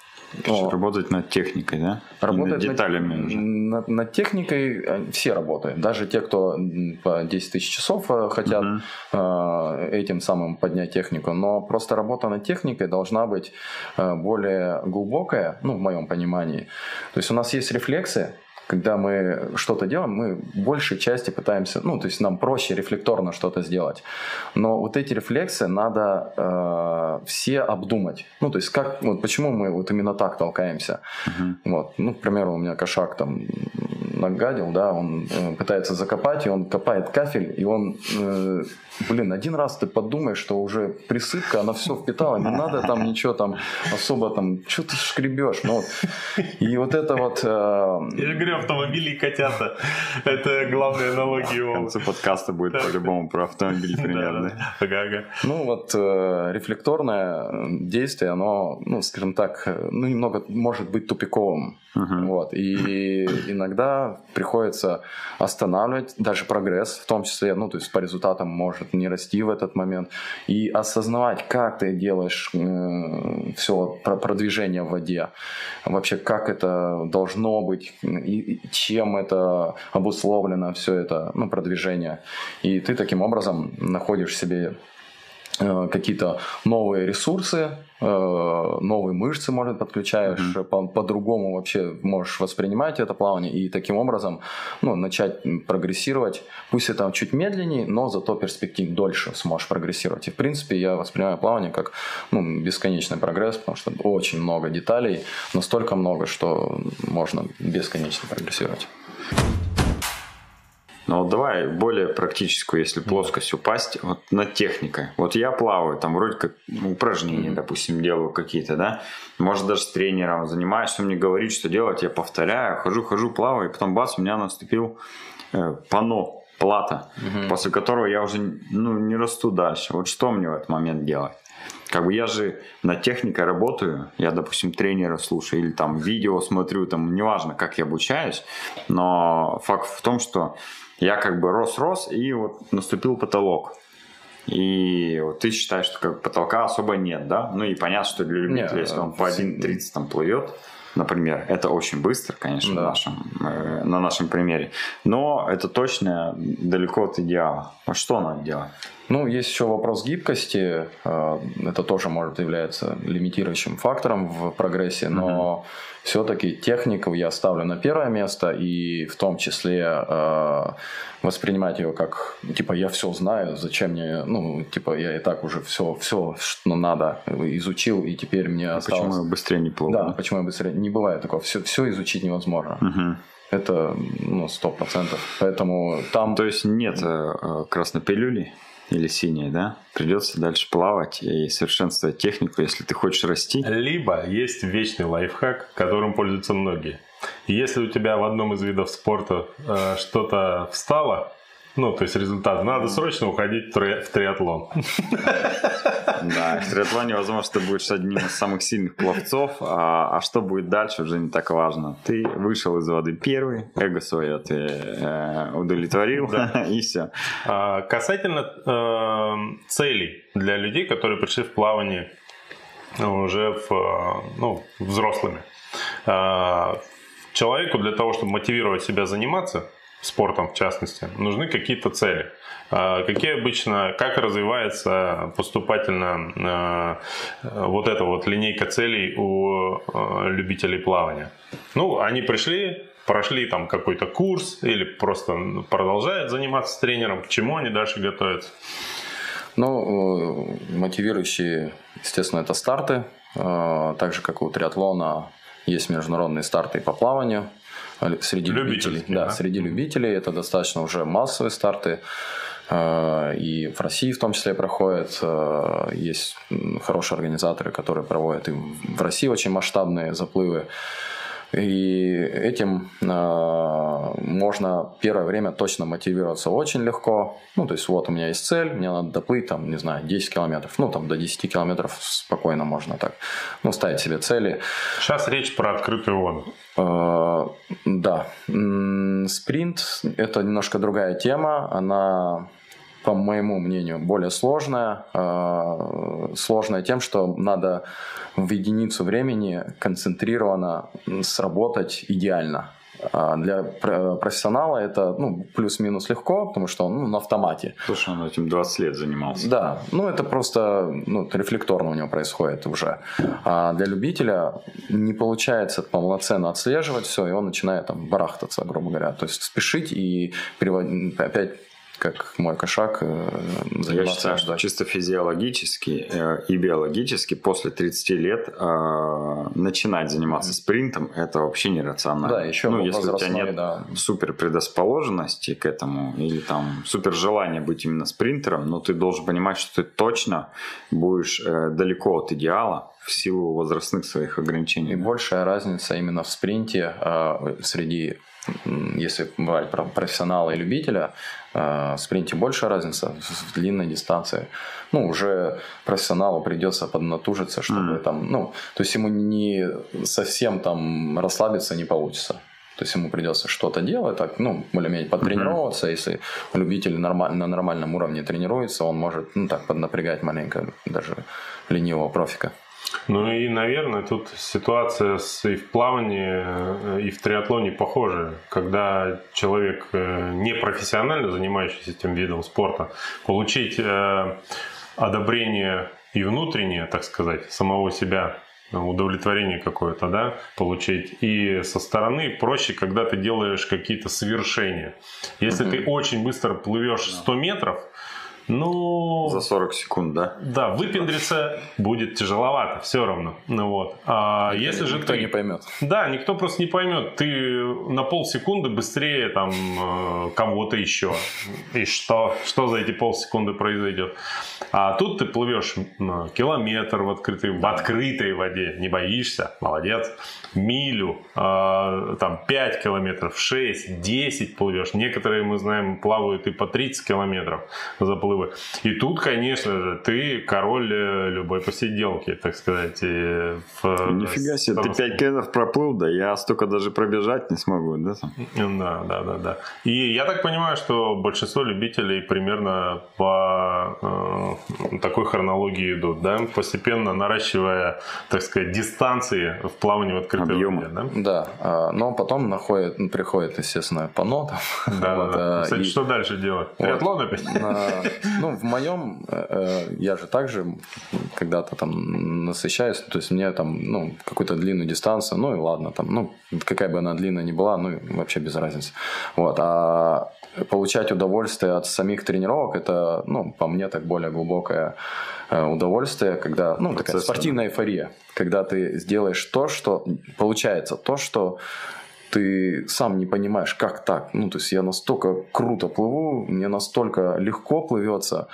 Но... Работать над техникой, да? Работать над деталями над, уже. Над, над техникой э, все работают. Даже те, кто по 10 тысяч часов э, хотят угу. этим самым поднять технику. Но просто работа над техникой должна быть более глубокая, ну, в моем понимании. То есть у нас есть рефлексы, когда мы что-то делаем, мы в большей части пытаемся, ну, то есть нам проще рефлекторно что-то сделать. Но вот эти рефлексы надо э, все обдумать. Ну, то есть как, вот почему мы вот именно так толкаемся. Uh-huh. Вот, ну, к примеру, у меня кошак там нагадил, да, он э, пытается закопать, и он копает кафель, и он, э, блин, один раз ты подумаешь, что уже присыпка, она все впитала, не надо там ничего там особо там, что ты шкребешь, ну, вот. и вот это вот... Э, Я говорю, автомобили и котята, это главные аналогии. В конце подкаста будет по-любому про автомобиль примерно. Ну, вот э, рефлекторное действие, оно, ну, скажем так, ну, немного может быть тупиковым. Uh-huh. Вот. И иногда приходится останавливать даже прогресс, в том числе, ну, то есть по результатам может не расти в этот момент, и осознавать, как ты делаешь э, все продвижение в воде, вообще как это должно быть, и чем это обусловлено, все это, ну, продвижение. И ты таким образом находишь себе какие-то новые ресурсы, э, новые мышцы, может, подключаешь, mm-hmm. по- по-другому вообще можешь воспринимать это плавание и таким образом ну, начать прогрессировать. Пусть это чуть медленнее, но зато перспектив дольше сможешь прогрессировать. И в принципе я воспринимаю плавание как ну, бесконечный прогресс, потому что очень много деталей, настолько много, что можно бесконечно прогрессировать. Но вот давай более практическую, если плоскость упасть, вот над техникой. Вот я плаваю, там вроде как упражнения, допустим, делаю какие-то, да. Может, даже с тренером занимаюсь, он мне говорит, что делать, я повторяю, хожу, хожу, плаваю, и потом бац, у меня наступил э, пано, плата, mm-hmm. после которого я уже ну, не расту дальше. Вот что мне в этот момент делать? Как бы я же над техникой работаю, я, допустим, тренера слушаю или там видео смотрю, там неважно, как я обучаюсь, но факт в том, что я как бы рос-рос, и вот наступил потолок. И вот ты считаешь, что как потолка особо нет, да? Ну и понятно, что для любителя, если он по 1.30 там плывет, например, это очень быстро, конечно, да. в нашем, э, на нашем примере. Но это точно далеко от идеала. А что надо делать? Ну, есть еще вопрос гибкости. Э, это тоже может являться лимитирующим фактором в прогрессе, но угу. все-таки технику я ставлю на первое место, и в том числе э, воспринимать ее как, типа, я все знаю, зачем мне, ну, типа, я и так уже все, все, что надо, изучил, и теперь мне а осталось... Почему я быстрее не плыву? Да, почему я быстрее... Не бывает такого. Все, все изучить невозможно. Угу. Это, ну, сто процентов. Поэтому там... То есть нет э, красной пилюли? Или синие, да, придется дальше плавать и совершенствовать технику, если ты хочешь расти. Либо есть вечный лайфхак, которым пользуются многие. Если у тебя в одном из видов спорта э, что-то встало, ну, то есть результат. Надо срочно уходить в, три, в триатлон. [laughs] Да, в триатлоне, возможно, ты будешь одним из самых сильных пловцов, а, а что будет дальше, уже не так важно. Ты вышел из воды первый, эго свое ты э, удовлетворил, да. [laughs] и все. А, касательно э, целей для людей, которые пришли в плавание уже в, ну, взрослыми. Э, человеку для того, чтобы мотивировать себя заниматься, спортом в частности, нужны какие-то цели. А, какие обычно, как развивается поступательно а, вот эта вот линейка целей у а, любителей плавания? Ну, они пришли, прошли там какой-то курс или просто продолжают заниматься с тренером, к чему они дальше готовятся? Ну, э, мотивирующие, естественно, это старты. Так же, как и у триатлона, есть международные старты по плаванию – среди любителей. Да, да, среди любителей это достаточно уже массовые старты. Э, и в России в том числе проходят. Э, есть хорошие организаторы, которые проводят и в России очень масштабные заплывы. И этим э, можно первое время точно мотивироваться очень легко. Ну, то есть, вот у меня есть цель, мне надо доплыть, там, не знаю, 10 километров. Ну, там, до 10 километров спокойно можно так, ну, ставить себе цели. Сейчас речь про открытую воду. Э, да. Спринт – это немножко другая тема. Она по моему мнению, более сложная. Э, сложная тем, что надо в единицу времени концентрированно сработать идеально. А для профессионала это ну, плюс-минус легко, потому что он ну, на автомате. Слушай, он этим 20 лет занимался. Да, ну это просто ну, рефлекторно у него происходит уже. А для любителя не получается полноценно отслеживать все, и он начинает там барахтаться, грубо говоря. То есть спешить и перевод... опять как мой кошак, э. Я считаю, что чисто физиологически э, и биологически после 30 лет э, начинать заниматься спринтом это вообще нерационально. Да, еще ну, если у тебя нет да. супер предрасположенности к этому или там супер желания быть именно спринтером, но ты должен понимать, что ты точно будешь далеко от идеала в силу возрастных своих ограничений. И большая разница именно в спринте э, среди если бывает про профессионала и любителя, в спринте большая разница, в длинной дистанции. Ну, уже профессионалу придется поднатужиться, чтобы mm. там, ну, то есть ему не совсем там расслабиться не получится. То есть ему придется что-то делать, так, ну, более-менее потренироваться. Mm-hmm. Если любитель нормаль, на нормальном уровне тренируется, он может, ну, так, поднапрягать маленько даже ленивого профика. Ну и, наверное, тут ситуация с, и в плавании, и в триатлоне похожая. Когда человек э, не профессионально занимающийся этим видом спорта, получить э, одобрение и внутреннее, так сказать, самого себя удовлетворение какое-то, да, получить. И со стороны проще, когда ты делаешь какие-то совершения. Если mm-hmm. ты очень быстро плывешь 100 метров, ну... За 40 секунд, да? Да, выпендриться будет тяжеловато, все равно. Ну, вот. А никто, если же никто ты... не поймет. Да, никто просто не поймет. Ты на полсекунды быстрее там э, кого-то еще. И что? Что за эти полсекунды произойдет? А тут ты плывешь километр в открытой, в открытой воде, не боишься, молодец. Милю, э, там 5 километров, 6, 10 плывешь. Некоторые, мы знаем, плавают и по 30 километров заплывают наплывы. И тут, конечно же, ты король э, любой посиделки, так сказать. В, Нифига себе, ты 5 километров проплыл, да я столько даже пробежать не смогу, да? Да, да, да, да. И я так понимаю, что большинство любителей примерно по э, такой хронологии идут, да, постепенно наращивая, так сказать, дистанции в плавании в открытой воде, да? Да, а, но потом находит, приходит, естественно, пано там. Да, вот, да. А, Кстати, и... что дальше делать? Триатлон опять? Ну, в моем, э, э, я же также когда-то там насыщаюсь, то есть мне там, ну, какую-то длинную дистанцию, ну и ладно, там, ну, какая бы она длинная ни была, ну, вообще без разницы. Вот, а получать удовольствие от самих тренировок, это, ну, по мне, так более глубокое э, удовольствие, когда, ну, такая спортивная эйфория, когда ты сделаешь то, что получается, то, что ты сам не понимаешь, как так. Ну, то есть я настолько круто плыву, мне настолько легко плывется,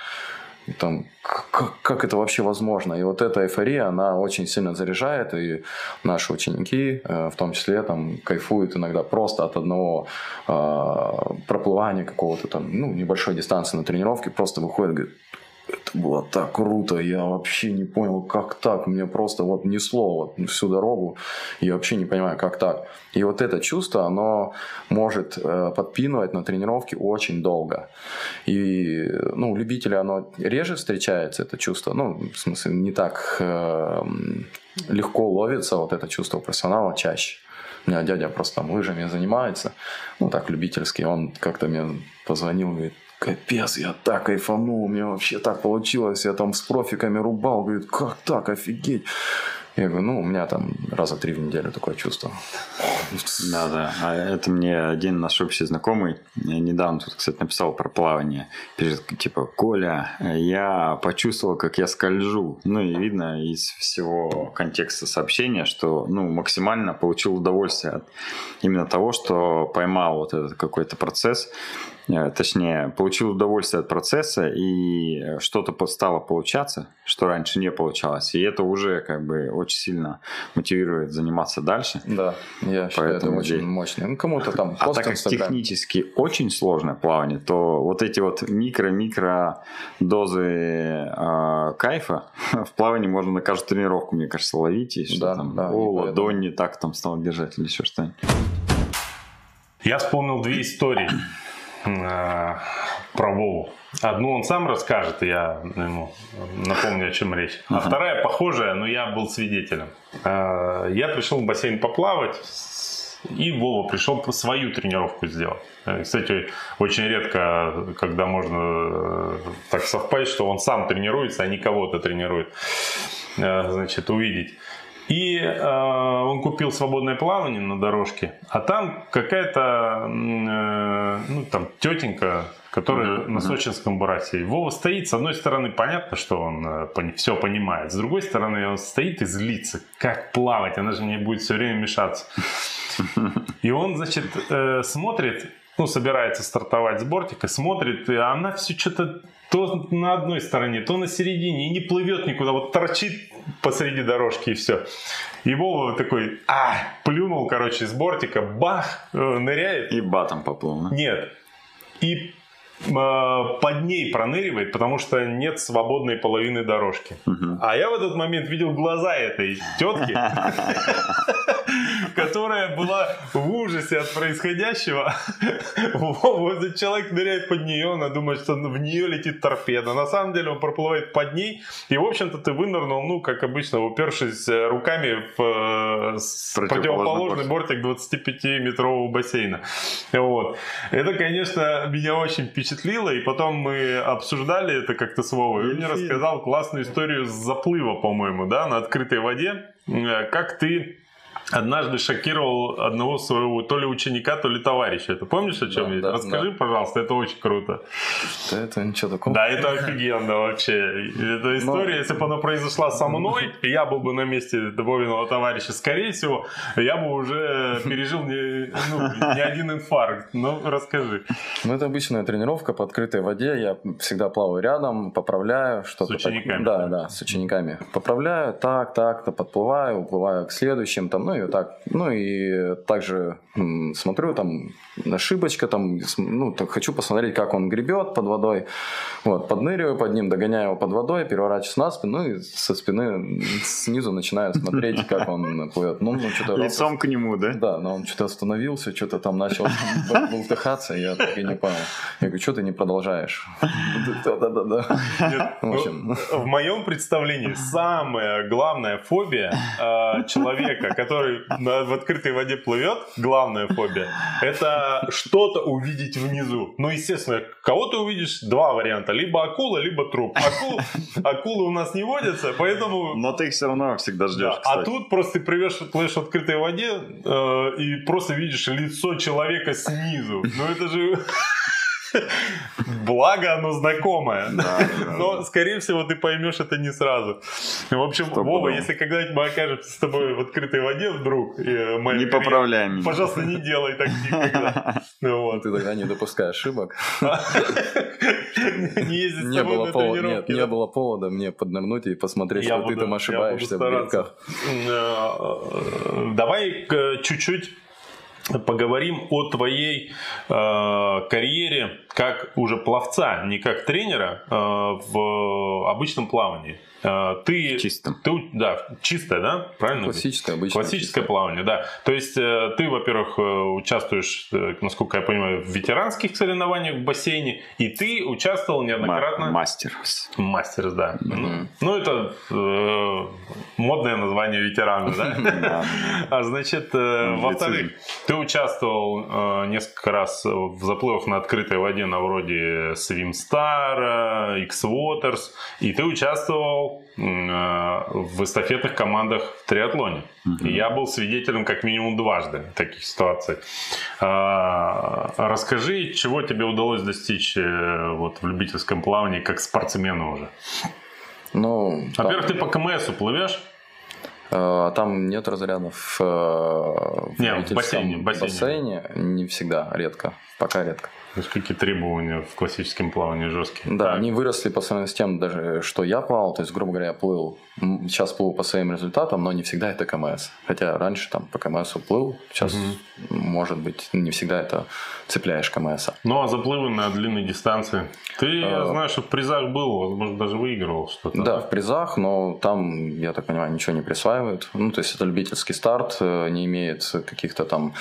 там, как, как это вообще возможно? И вот эта эйфория, она очень сильно заряжает, и наши ученики, э, в том числе, там, кайфуют иногда просто от одного э, проплывания какого-то там, ну, небольшой дистанции на тренировке, просто выходят, говорят, это было так круто, я вообще не понял, как так, мне просто вот несло вот всю дорогу, я вообще не понимаю, как так. И вот это чувство, оно может э, подпинывать на тренировке очень долго. И, ну, у любителя оно реже встречается, это чувство, ну, в смысле, не так э, легко ловится вот это чувство профессионала чаще. У меня дядя просто там лыжами занимается, ну так любительский, он как-то мне позвонил, говорит, капец, я так кайфанул, у меня вообще так получилось, я там с профиками рубал, говорит, как так, офигеть. Я говорю, ну, у меня там раза три в неделю такое чувство. Да, да. А это мне один наш общий знакомый недавно тут, кстати, написал про плавание. Пишет, типа, Коля, я почувствовал, как я скольжу. Ну, и видно из всего контекста сообщения, что, ну, максимально получил удовольствие от именно того, что поймал вот этот какой-то процесс точнее, получил удовольствие от процесса и что-то стало получаться, что раньше не получалось. И это уже как бы очень сильно мотивирует заниматься дальше. Да, я считаю, это очень мощно. Ну, кому-то там А так как технически очень сложное плавание, то вот эти вот микро-микро дозы э, кайфа [laughs] в плавании можно на каждую тренировку, мне кажется, ловить. И что да, там, да, о, ладонь не так там стал держать или еще что-нибудь. Я вспомнил две истории. Э, про Вову. Одну он сам расскажет, я ему напомню, о чем речь. А вторая похожая, но я был свидетелем. Э, я пришел в бассейн поплавать, и Вова пришел свою тренировку сделать. Э, кстати, очень редко, когда можно так совпасть, что он сам тренируется, а не кого-то тренирует, значит, увидеть. И э, он купил свободное плавание на дорожке, а там какая-то, э, ну там тетенька, которая mm-hmm. на сочинском барасе. Вова стоит, с одной стороны, понятно, что он э, все понимает, с другой стороны, он стоит и злится, как плавать, она же мне будет все время мешаться. [laughs] И он, значит, э, смотрит, ну, собирается стартовать с бортика, смотрит, и она все что-то то на одной стороне, то на середине, и не плывет никуда, вот торчит посреди дорожки и все. И Вова такой, а, плюнул, короче, с бортика, бах, э, ныряет. И батом поплыл? Нет. И под ней проныривает, потому что нет свободной половины дорожки. А я в этот момент видел глаза этой тетки, [laughs] которая была в ужасе от происходящего. Вот этот человек ныряет под нее, она думает, что в нее летит торпеда. На самом деле он проплывает под ней, и, в общем-то, ты вынырнул, ну, как обычно, упершись э, руками в э, противоположный бортик 25-метрового бассейна. Вот. Это, конечно, меня очень впечатлило, и потом мы обсуждали это как-то с Вовой. Он мне рассказал классную историю с заплыва, по-моему, да, на открытой воде. Э, Как ты однажды шокировал одного своего то ли ученика, то ли товарища. Ты помнишь, о чем Да, я? да, Расскажи, пожалуйста, это очень круто. Да это ничего такого. Да, это офигенно вообще. Эта история, если бы она произошла со мной, я был бы на месте Вовиного товарища, скорее всего, я бы уже [laughs] пережил не, ну, не один инфаркт. Ну, расскажи. Ну, это обычная тренировка по открытой воде. Я всегда плаваю рядом, поправляю что-то. С учениками? Так. Да, да, с учениками. Поправляю, так, так-то подплываю, уплываю к следующим, там, ну и так. Ну и также м, смотрю, там, ошибочка, там, ну, так хочу посмотреть, как он гребет под водой. Вот, подныриваю под ним, догоняю его под водой, переворачиваюсь на спину, ну и со спины снизу начинаю смотреть, как он плывет. Ну, ну что-то Лицом к нему, да? да, но он что-то остановился, что-то там начал бултыхаться, я так и не понял. Я говорю, что ты не продолжаешь? Да-да-да. В общем. в моем представлении самая главная фобия э, человека, который на- в открытой воде плывет, главная фобия, это что-то увидеть внизу. Ну, естественно, кого ты увидишь? Два варианта. Либо акула, либо труп. Акул, акулы у нас не водятся, поэтому... Но ты их все равно всегда ждешь, Да, а тут просто ты плывешь, плывешь в открытой воде э, и просто видишь лицо человека снизу. Ну это же... Благо оно знакомое. Да, да, да. Но, скорее всего, ты поймешь это не сразу. В общем, Сто Вова, если когда-нибудь мы окажемся с тобой в открытой воде вдруг, э, Не поправляй меня. Пожалуйста, не делай так никогда. [laughs] Ну вот. Ты тогда не допускай ошибок. [laughs] Не ездить с Не тобой было на нет, не было повода мне поднырнуть и посмотреть, Я что ты там ошибаешься в стараться. грибках. Э, Давай э, чуть-чуть поговорим о твоей э, карьере как уже пловца, не как тренера э, в обычном плавании. Э, ты, Чисто. ты, да, чистое, да, правильно? Классическое, обычное. Классическое чистое. плавание, да. То есть э, ты, во-первых, э, участвуешь, насколько я понимаю, в ветеранских соревнованиях в бассейне, и ты участвовал неоднократно. Ма- Мастер. Мастерс, да. Мгм. Ну, это э, модное название ветерана, да? [laughs] А значит, во-вторых, ты участвовал несколько раз в заплывах на открытой воде на вроде Swimstar, X-Waters, и ты участвовал э, в эстафетных командах в триатлоне. И я был свидетелем как минимум дважды таких ситуаций. А, Расскажи, чего тебе удалось достичь э, вот, в любительском плавании как спортсмену уже? Ну, там, Во-первых, ты по КМСу плывешь? э, там нет разрядов в Не, в бассейне, в бассейне. бассейне. Не всегда, редко. Пока редко. То есть какие требования в классическом плавании жесткие? Да, Так. они выросли по сравнению с тем, даже что я плавал. То есть, грубо говоря, я плыл. Сейчас плыву по своим результатам, но не всегда это КМС. Хотя раньше там по КМС плыл. Сейчас, может быть, не всегда это цепляешь КМС. Ну, а заплывы на длинной дистанции? Ты, я А. знаю, что в призах был, возможно, даже выигрывал что-то. Да, в призах, но там, я так понимаю, ничего не присваивают. Ну, то есть это любительский старт, э, не имеет каких-то там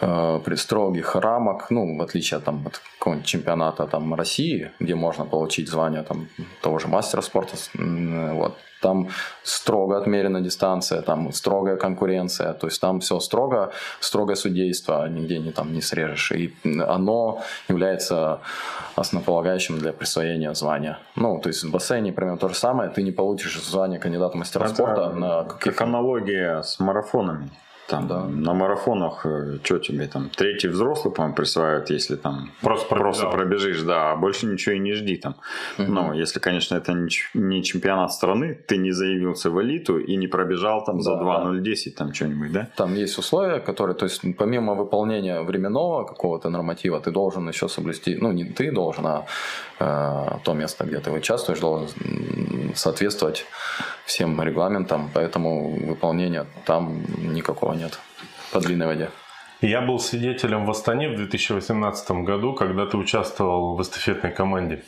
э, строгих рамок, ну, в отличие там, от какого-нибудь чемпионата там, России, где можно получить звание там, того же мастера спорта. Вот. Там строго отмерена дистанция, там строгая конкуренция, то есть там все строго, строгое судейство, нигде не, там, не срежешь. И оно является основополагающим для присвоения звания. Ну, то есть в бассейне примерно то же самое, ты не получишь звание кандидата мастера Это спорта на Как каких-то аналогия с марафонами. Там Да. на марафонах, что тебе там, третий взрослый, по-моему, присваивают, если там Просто просто пробежишь, да, а больше ничего и не жди там. Ну, если, конечно, это не, чемпионат страны, ты не заявился в элиту и не пробежал там за Да. 2.010 там что-нибудь, да? Там есть условия, которые, то есть помимо выполнения временного какого-то норматива, ты должен еще соблюсти, ну не ты должен, а э, то место, где ты участвуешь, должен соответствовать всем регламентам, поэтому выполнения там никакого нет по длинной воде. Я был свидетелем в Астане в 2018 году, когда ты участвовал в эстафетной команде.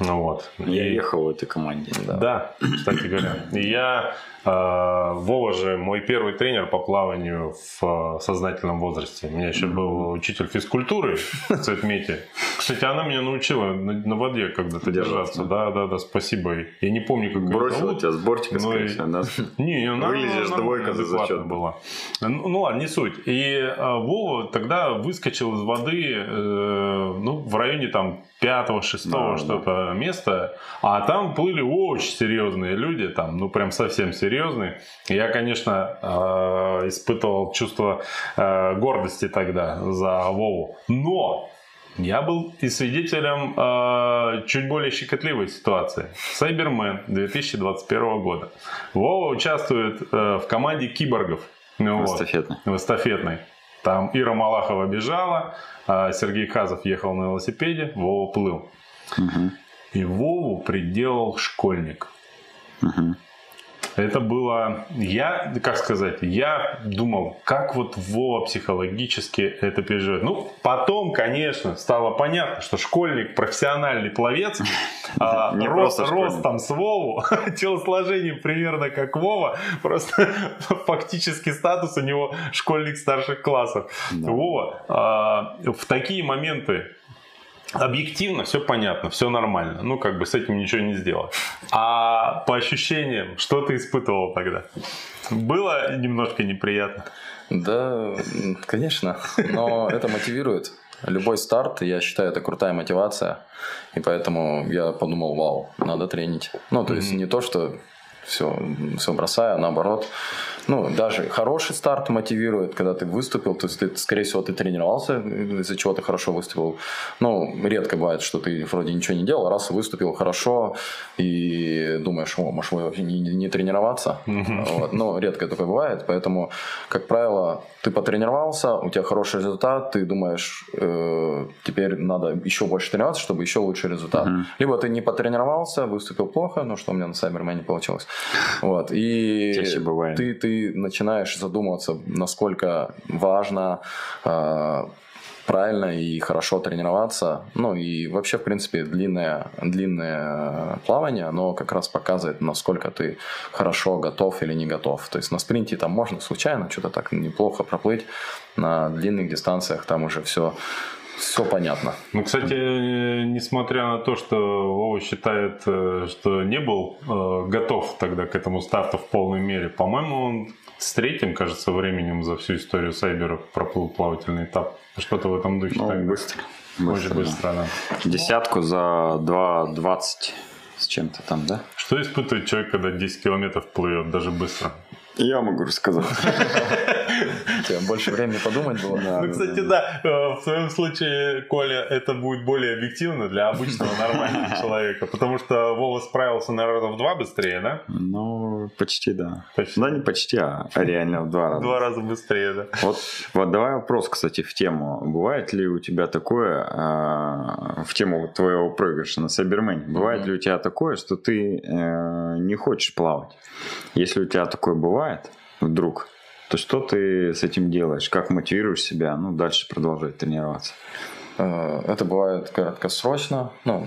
Ну вот. Я И- ехал в этой команде. Да, кстати говоря. И я, Вова же мой первый тренер по плаванию в э, сознательном возрасте. У меня еще был учитель физкультуры в Цветмете. Кстати, она меня научила на, воде когда-то Держаться. Да, да, да, спасибо. Я не помню, как её Бросил зовут. тебя с бортика, скорее? [laughs] Не, она Вылезешь, двойка за зачет. была. Ну, ну ладно, не суть. И э, Вова тогда выскочил из воды э, ну, в районе там пятого, шестого что-то места, а там плыли очень серьезные люди, там, ну прям совсем серьезные. Я, конечно, э, испытывал чувство э, гордости тогда за Вову, но я был и свидетелем э, чуть более щекотливой ситуации. Сайбермен 2021 года. Вова участвует э, в команде киборгов. Ну, вот, Эстафетно. в эстафетной. Там Ира Малахова бежала, а Сергей Хазов ехал на велосипеде, Вова плыл. Мгм. И Вову приделал школьник. Мгм. Это было... Я, как сказать, я думал, как вот Вова психологически это переживет. Ну, потом, конечно, стало понятно, что школьник, профессиональный пловец, [laughs] а, ростом с Вову, [laughs] телосложением примерно как Вова, просто [laughs] фактически статус у него школьник старших классов. Вова а, в такие моменты объективно все понятно, все нормально. Ну, как бы с этим ничего не сделать. А по ощущениям, что ты испытывал тогда? Было немножко неприятно. Да, конечно, но это мотивирует. Любой старт, я считаю, это крутая мотивация. И поэтому я подумал, вау, надо тренить. Ну, то есть не то, что все, все бросаю, а наоборот. Ну, даже хороший старт мотивирует, когда ты выступил, то есть ты, скорее всего, ты тренировался, из-за чего ты хорошо выступил. Ну, редко бывает, что ты вроде ничего не делал, раз выступил хорошо и думаешь, о, может, вообще не, не- тренироваться. Вот. Но редко такое бывает, поэтому, как правило, ты потренировался, у тебя хороший результат, ты думаешь, э, теперь надо еще больше тренироваться, чтобы еще лучший результат. Либо ты не потренировался, выступил плохо, ну что у меня на Сайбермене получилось. Вот. И бывает. ты, начинаешь задумываться, насколько важно э, правильно и хорошо тренироваться. Ну и вообще, в принципе, длинное, длинное плавание, оно как раз показывает, насколько ты хорошо готов или не готов. То есть на спринте там можно случайно что-то так неплохо проплыть, на длинных дистанциях там уже все, все понятно. Ну, кстати, э, несмотря на то, что Вова считает, э, что не был э, готов тогда к этому старту в полной мере, по-моему, он с третьим, кажется, временем за всю историю Сайбера проплыл плавательный этап. Что-то в этом духе. Ну, тогда. быстро. Очень да. быстро, да. Десятку за 2.20 с чем-то там, да? Что испытывает человек, когда 10 километров плывет, даже быстро? Я могу рассказать. [laughs] Тебе больше времени подумать было? Ну, кстати, да, э, в своем случае, Коля, это будет более объективно для обычного нормального [laughs] человека, потому что Вова справился, наверное, раза в два быстрее, да? Ну, почти да. Почти. Да не почти, а реально в два раза. два раза быстрее, да. Вот, вот давай вопрос, кстати, в тему. Бывает ли у тебя такое, а, в тему твоего проигрыша на Сайбермене, бывает ли у тебя такое, что ты э, не хочешь плавать? Если у тебя такое бывает, вдруг, то что ты с этим делаешь? Как мотивируешь себя, ну, дальше продолжать тренироваться? Э, Это бывает краткосрочно, ну,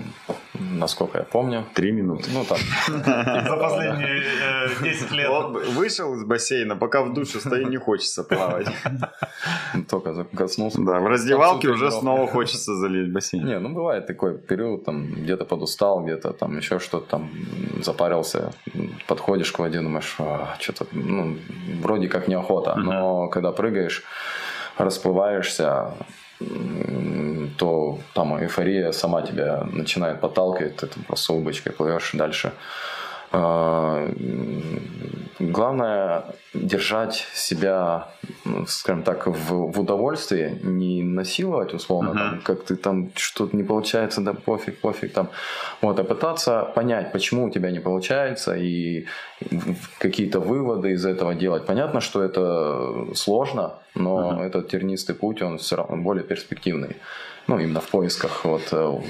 насколько я помню. Три минуты. Ну, там, [laughs] За последние э, 10 лет. Вот вышел из бассейна, пока в душе стою, не хочется плавать. только коснулся. Да, в раздевалке уже снова хочется залезть в бассейн. Не, ну бывает такой период, там где-то подустал, где-то там еще что-то там запарился, подходишь к воде, думаешь, что-то, ну, вроде как неохота, но когда прыгаешь, расплываешься, то там эйфория сама тебя начинает подталкивать, ты там просто улыбочкой плывешь дальше. А, главное держать себя, скажем так, в, в удовольствии, не насиловать условно, uh-huh. там, как ты там что-то не получается, да пофиг, пофиг там, вот, а пытаться понять, почему у тебя не получается и какие-то выводы из этого делать. Понятно, что это сложно, но uh-huh. этот тернистый путь, он все равно более перспективный. Ну, именно в поисках вот э,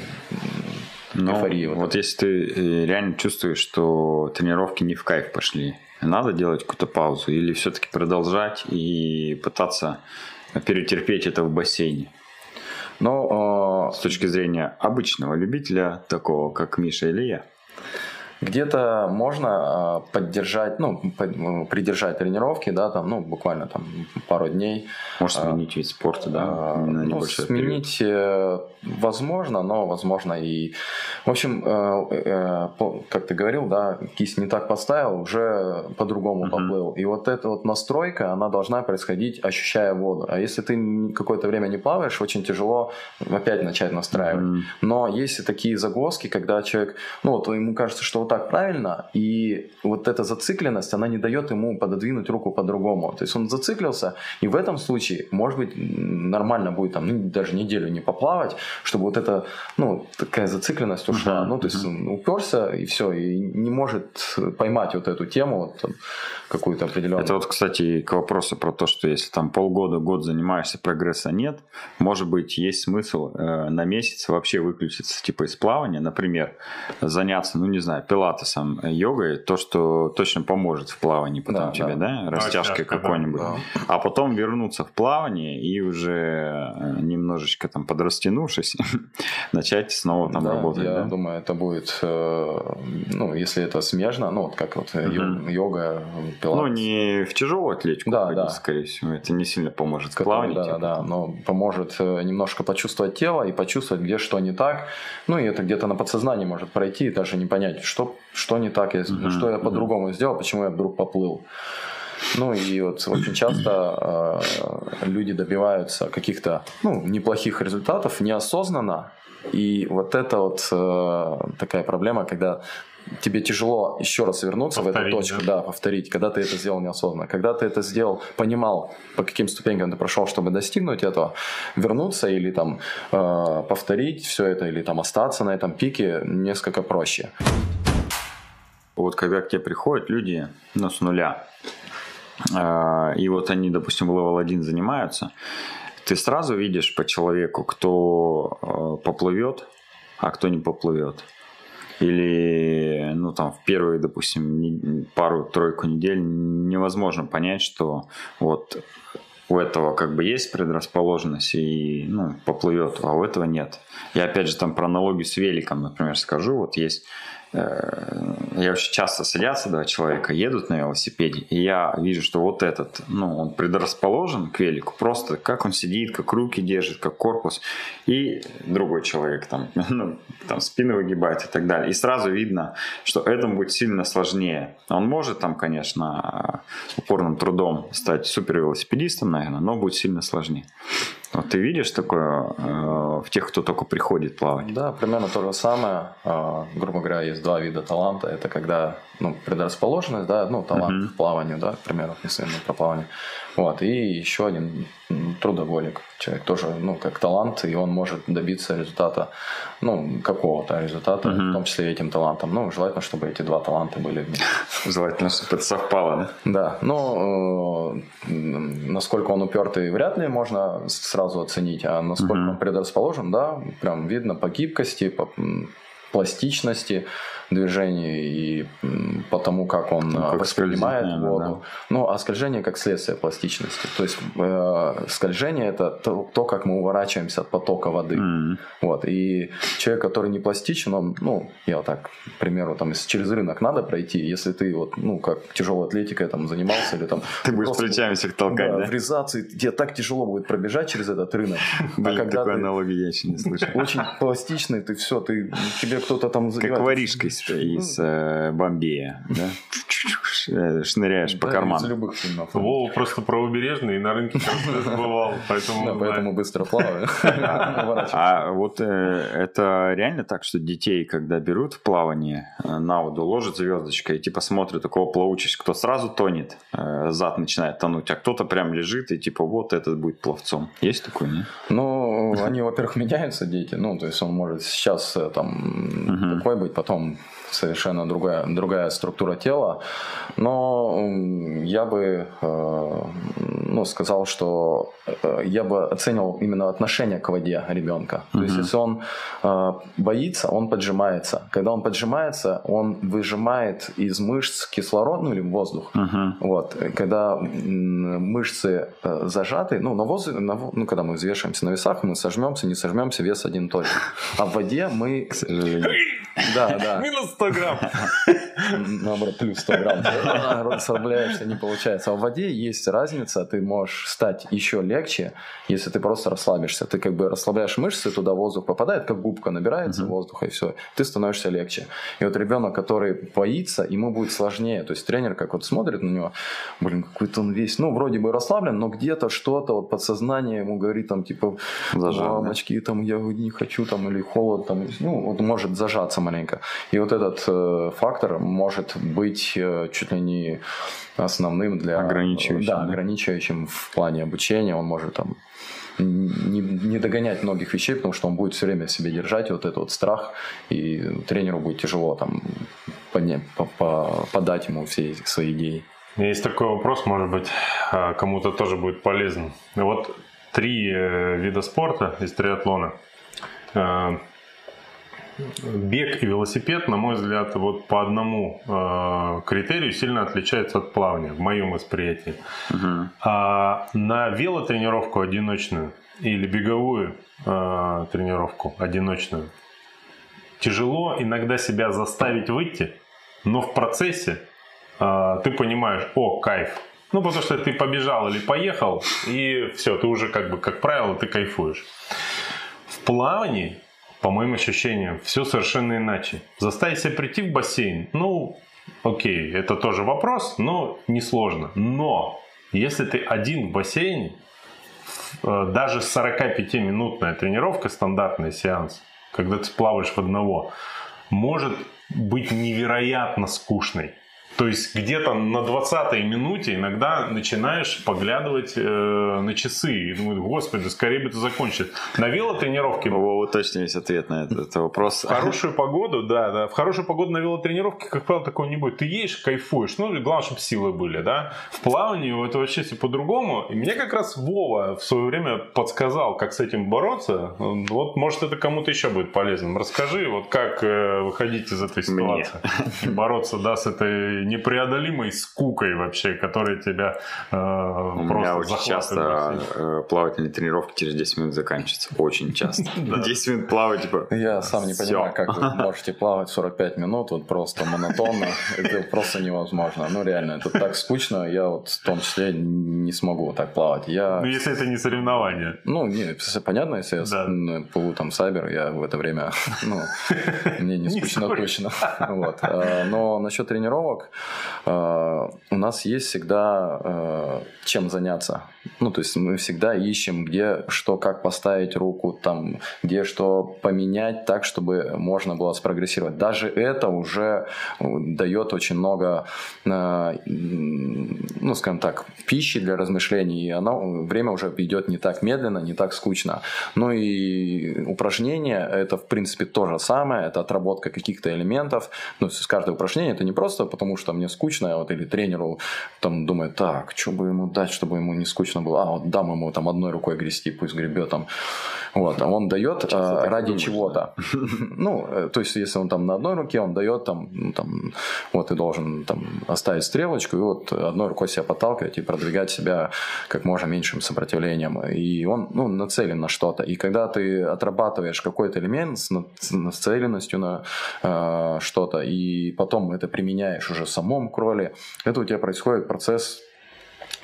но эйфории. Вот, вот если ты э, реально чувствуешь, что тренировки не в кайф пошли, надо делать какую-то паузу или все-таки продолжать и пытаться перетерпеть это в бассейне? Но э, с точки зрения обычного любителя, такого как Миша или я, где-то можно а, поддержать, ну, ну, придержать тренировки, да, там, ну, буквально там пару дней. Может а, сменить вид спорта, да? А, ну, сменить период. Э, возможно, но возможно и... В общем, э, э, как ты говорил, да, кисть не так поставил, уже по-другому uh-huh. поплыл. И вот эта вот настройка, она должна происходить, ощущая воду. А если ты какое-то время не плаваешь, очень тяжело опять начать настраивать. Uh-huh. Но есть такие загвоздки, когда человек, ну, вот ему кажется, что вот так правильно, и вот эта зацикленность, она не дает ему пододвинуть руку по-другому. То есть он зациклился, и в этом случае, может быть, нормально будет там, ну, даже неделю не поплавать, чтобы вот эта, ну, такая зацикленность ушла. Uh-huh, ну, то есть он уперся, и все, и не может поймать вот эту тему, вот, какую-то определенную. Это вот, кстати, к вопросу про то, что если там полгода, год занимаешься, прогресса нет, может быть, есть смысл э, на месяц вообще выключиться типа из плавания, например, заняться, ну, не знаю, пилатесом пилатесом, э, йогой, то, что точно поможет в плавании потом да, тебе, да, да? растяжкой какой-нибудь. Да. А потом вернуться в плавание и уже э, немножечко там подрастянувшись, [laughs] начать снова там да, работать. Я да? думаю, это будет, э, ну, если это смежно, ну, вот как вот угу. йога, пилатес. Ну, не в тяжелую атлетику, да, ходить, да. скорее всего, это не сильно поможет в плавании. Да, типа. да, но поможет немножко почувствовать тело и почувствовать, где что не так. Ну, и это где-то на подсознании может пройти, даже не понять, что что не так, я, mm-hmm. что я по-другому сделал, почему я вдруг поплыл. Ну и вот очень часто э, люди добиваются каких-то ну, неплохих результатов неосознанно. И вот это вот э, такая проблема, когда тебе тяжело еще раз вернуться повторить, в эту точку, да? да, повторить, когда ты это сделал неосознанно. Когда ты это сделал, понимал, по каким ступенькам ты прошел, чтобы достигнуть этого, вернуться или там э, повторить все это, или там остаться на этом пике несколько проще. Вот когда к тебе приходят люди ну, с нуля, э, и вот они, допустим, level 1 занимаются, ты сразу видишь по человеку, кто э, поплывет, а кто не поплывет. Или, ну, там, в первые, допустим, пару-тройку недель невозможно понять, что вот у этого как бы есть предрасположенность и ну, поплывет, а у этого нет. Я опять же там про аналогию с великом, например, скажу. Вот есть я очень часто садятся два человека, едут на велосипеде, и я вижу, что вот этот, ну, он предрасположен к велику, просто как он сидит, как руки держит, как корпус, и другой человек там, [laughs] ну, там спину выгибает и так далее. И сразу видно, что этому будет сильно сложнее. Он может там, конечно, упорным трудом стать супер велосипедистом, наверное, но будет сильно сложнее. Вот ты видишь такое э, в тех, кто только приходит плавать? Да, примерно то же самое. Э, грубо говоря, есть два вида таланта. Это когда ну, предрасположенность, да, ну, талант uh-huh. к плаванию, да, к примеру, если мы про плавание. Вот, и еще один трудоголик. Человек тоже, ну, как талант, и он может добиться результата, ну, какого-то результата, uh-huh. в том числе этим талантом. Ну, желательно, чтобы эти два таланта были вместе. Желательно, чтобы это совпало, да? Да, э, насколько он упертый, вряд ли можно сразу оценить, а насколько он предрасположен, да, прям видно по гибкости, по пластичности, движении и по тому, как он ну, как воспринимает воду. Да. Ну, а скольжение как следствие пластичности. То есть э, скольжение это то, то, как мы уворачиваемся от потока воды. Mm. Вот. И человек, который не пластичен, он, ну, я вот так, к примеру, там, если через рынок надо пройти, если ты вот, ну, как тяжелой атлетикой там занимался или там... [laughs] Ты будешь плечами всех толкать, да? врезаться, тебе так тяжело будет пробежать через этот рынок. [laughs] Блин, а когда такой аналогии я еще не слышал. Очень пластичный, ты все, ты, тебе кто-то там... Как воришкой из, из э, Бомбея, да? Э, шныряешь по карману. из любых фильмов. Вова просто правобережный и на рынке часто бывал, поэтому... Да, поэтому быстро плаваю. [laughs] А вот э, это реально так, что детей, когда берут в плавание на воду, ложат звездочкой и типа смотрят такого плавучесть, кто сразу тонет, зад начинает тонуть, а кто-то прям лежит и типа вот этот будет пловцом. Есть такое, нет? Ну, они, во-первых, меняются, дети. Ну, то есть он может сейчас там такой быть, потом совершенно другая, другая структура тела. Но я бы э, ну, сказал, что э, я бы оценил именно отношение к воде ребенка. То есть, если он э, боится, он поджимается. Когда он поджимается, он выжимает из мышц кислород, ну или воздух. Мгм. Вот, когда мышцы зажаты, ну, на воздухе, на ну, когда мы взвешиваемся на весах, мы сожмемся, не сожмемся, вес один же. А в воде мы... К сожалению. [laughs] Да, [laughs] да. Минус 100 грамм. [laughs] Наоборот, плюс 100 грамм. [laughs] Расслабляешься, не получается. А в воде есть разница, ты можешь стать еще легче, если ты просто расслабишься. Ты как бы расслабляешь мышцы, туда воздух попадает, как губка набирается воздуха, и все. Ты становишься легче. И вот ребенок, который боится, ему будет сложнее. То есть тренер как вот смотрит на него, блин, какой-то он весь, ну, вроде бы расслаблен, но где-то что-то, вот подсознание ему говорит там, типа, мамочки, там, я не хочу, там, или холод, там, ну, вот может зажаться маленько. И вот этот э, фактор может быть э, чуть ли не основным для... Ограничивающим, Да, да? ограничивающим в плане обучения. Он может там не, не догонять многих вещей, потому что он будет все время в себе держать вот этот вот страх, и тренеру будет тяжело там поднять, по- по- подать ему все свои идеи. Есть такой вопрос, может быть, а, кому-то тоже будет полезен. Вот три э, вида спорта из триатлона. Бег и велосипед, на мой взгляд, вот по одному э, критерию сильно отличаются от плавания, в моем восприятии. Мгм. А на велотренировку одиночную или беговую э, тренировку одиночную тяжело иногда себя заставить выйти, но в процессе э, ты понимаешь, о, кайф. Ну, потому что ты побежал или поехал, и все, ты уже как бы, как правило, ты кайфуешь. В плавании, по моим ощущениям, все совершенно иначе. Заставить себя прийти в бассейн, ну, окей, это тоже вопрос, но несложно. Но если ты один в бассейне, э, даже 45-минутная тренировка, стандартный сеанс, когда ты плаваешь в одного, может быть невероятно скучной. То есть где-то на 20-й минуте иногда начинаешь поглядывать э, на часы и думаешь, господи, скорее бы это закончилось. На велотренировке У Вовы точно есть ответ на этот, этот вопрос. в хорошую погоду, да, да. В хорошую погоду на велотренировке, как правило, такого не будет. Ты едешь, кайфуешь. Ну, главное, чтобы силы были, да. В плавании это вообще все по-другому. И мне как раз Вова в свое время подсказал, как с этим бороться. Вот, может, это кому-то еще будет полезным. Расскажи, вот как э, выходить из этой Мне. ситуации. И бороться, да, с этой непреодолимой скукой вообще, которая тебя э, У просто меня очень захватывает часто э, плавательные тренировки через 10 минут заканчиваются. Очень часто. [laughs] 10 минут плавать, типа... Я сам не понимаю, как вы [laughs] можете плавать 45 минут, вот просто монотонно. Это просто невозможно. Ну, реально, это так скучно. Я вот в том числе не смогу вот так плавать. Я Ну, если это не соревнование. Ну, не, понятно, если я плыву там сайбер, я в это время, [laughs] ну, мне не Не скучно точно. Вот. А, Но насчет тренировок, у нас есть всегда а, чем заняться. Ну, то есть мы всегда ищем, где что, как поставить руку, там, где что поменять так, чтобы можно было спрогрессировать. Даже это уже э, дает очень много, ну, скажем так, пищи для размышлений, и оно, время уже идет не так медленно, не так скучно. Ну и упражнения, это, в принципе, то же самое, это отработка каких-то элементов. Ну, есть каждое упражнение, это не просто потому, что мне скучно, вот, или тренеру там думает, так, что бы ему дать, чтобы ему не скучно было. А, вот дам ему там одной рукой грести, пусть гребет там. Вот, а он дает а, ради чего-то. Ну, э, то есть, если он там на одной руке, он дает там, ну, там, вот ты должен там оставить стрелочку и вот одной рукой себя подталкивать и продвигать себя как можно меньшим сопротивлением. И он, ну, нацелен на что-то. И когда ты отрабатываешь какой-то элемент с на- с нацеленностью на э, что-то, и потом это применяешь уже самом кроле, это у тебя происходит процесс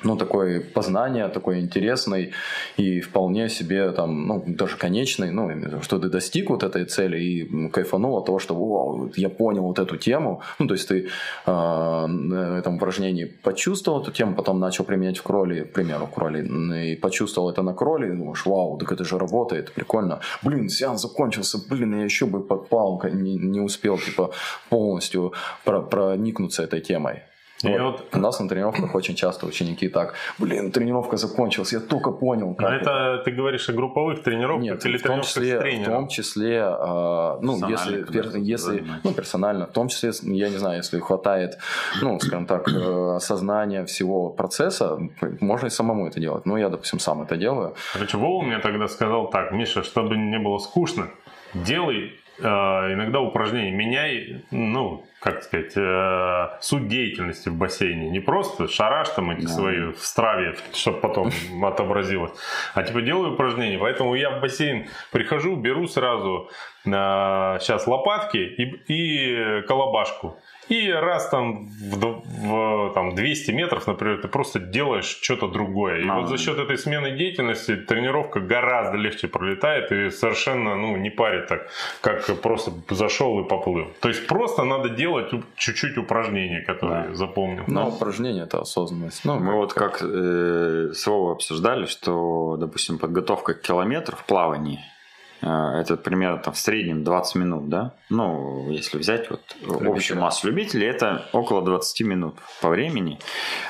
ну, такой познание, такой интересный и вполне себе там, ну, даже конечный, ну, что ты достиг вот этой цели и кайфанул от того, что, я понял вот эту тему, ну, то есть ты э, на этом упражнении почувствовал эту тему, потом начал применять в кроли, к примеру, в кроли, и почувствовал это на кроли, и думаешь, вау, так это же работает, прикольно. Блин, сеанс закончился, блин, я еще бы подпал, не, не успел, типа, полностью проникнуться этой темой. Вот, вот... У нас на тренировках очень часто ученики так, блин, тренировка закончилась, я только понял. Как Но это, это ты говоришь о групповых тренировках Нет, или в том числе, в том числе, э, ну, если, пер, если ну, персонально, в том числе, я не знаю, если хватает, ну, скажем так, э, осознания всего процесса, можно и самому это делать. Ну, я, допустим, сам это делаю. Короче, Вова мне тогда сказал так, Миша, чтобы не было скучно, делай э, иногда упражнения, меняй, ну, как сказать, э, суть деятельности в бассейне. Не просто шараш там эти да. свои в страве, чтобы потом [laughs] отобразилось, а типа делаю упражнения. Поэтому я в бассейн прихожу, беру сразу э, сейчас лопатки и, и колобашку. И раз там в, в там, 200 метров, например, ты просто делаешь что-то другое. И а, вот за счет этой смены деятельности тренировка гораздо легче пролетает и совершенно ну, не парит так, как просто зашел и поплыл. То есть просто надо делать чуть-чуть упражнения, которые да. запомнил. Но упражнение это осознанность. Ну, Мы вот как э, с Вовой обсуждали, что, допустим, подготовка к километру в плавании – Э, это примерно там, в среднем 20 минут, да? Ну, если взять вот общую массу любителей, это около 20 минут по времени,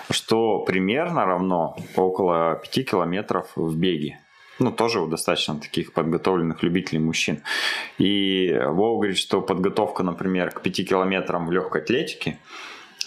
что примерно равно около 5 километров в беге. Ну, тоже у достаточно таких подготовленных любителей мужчин. И Вова говорит, что подготовка, например, к 5 километрам в легкой атлетике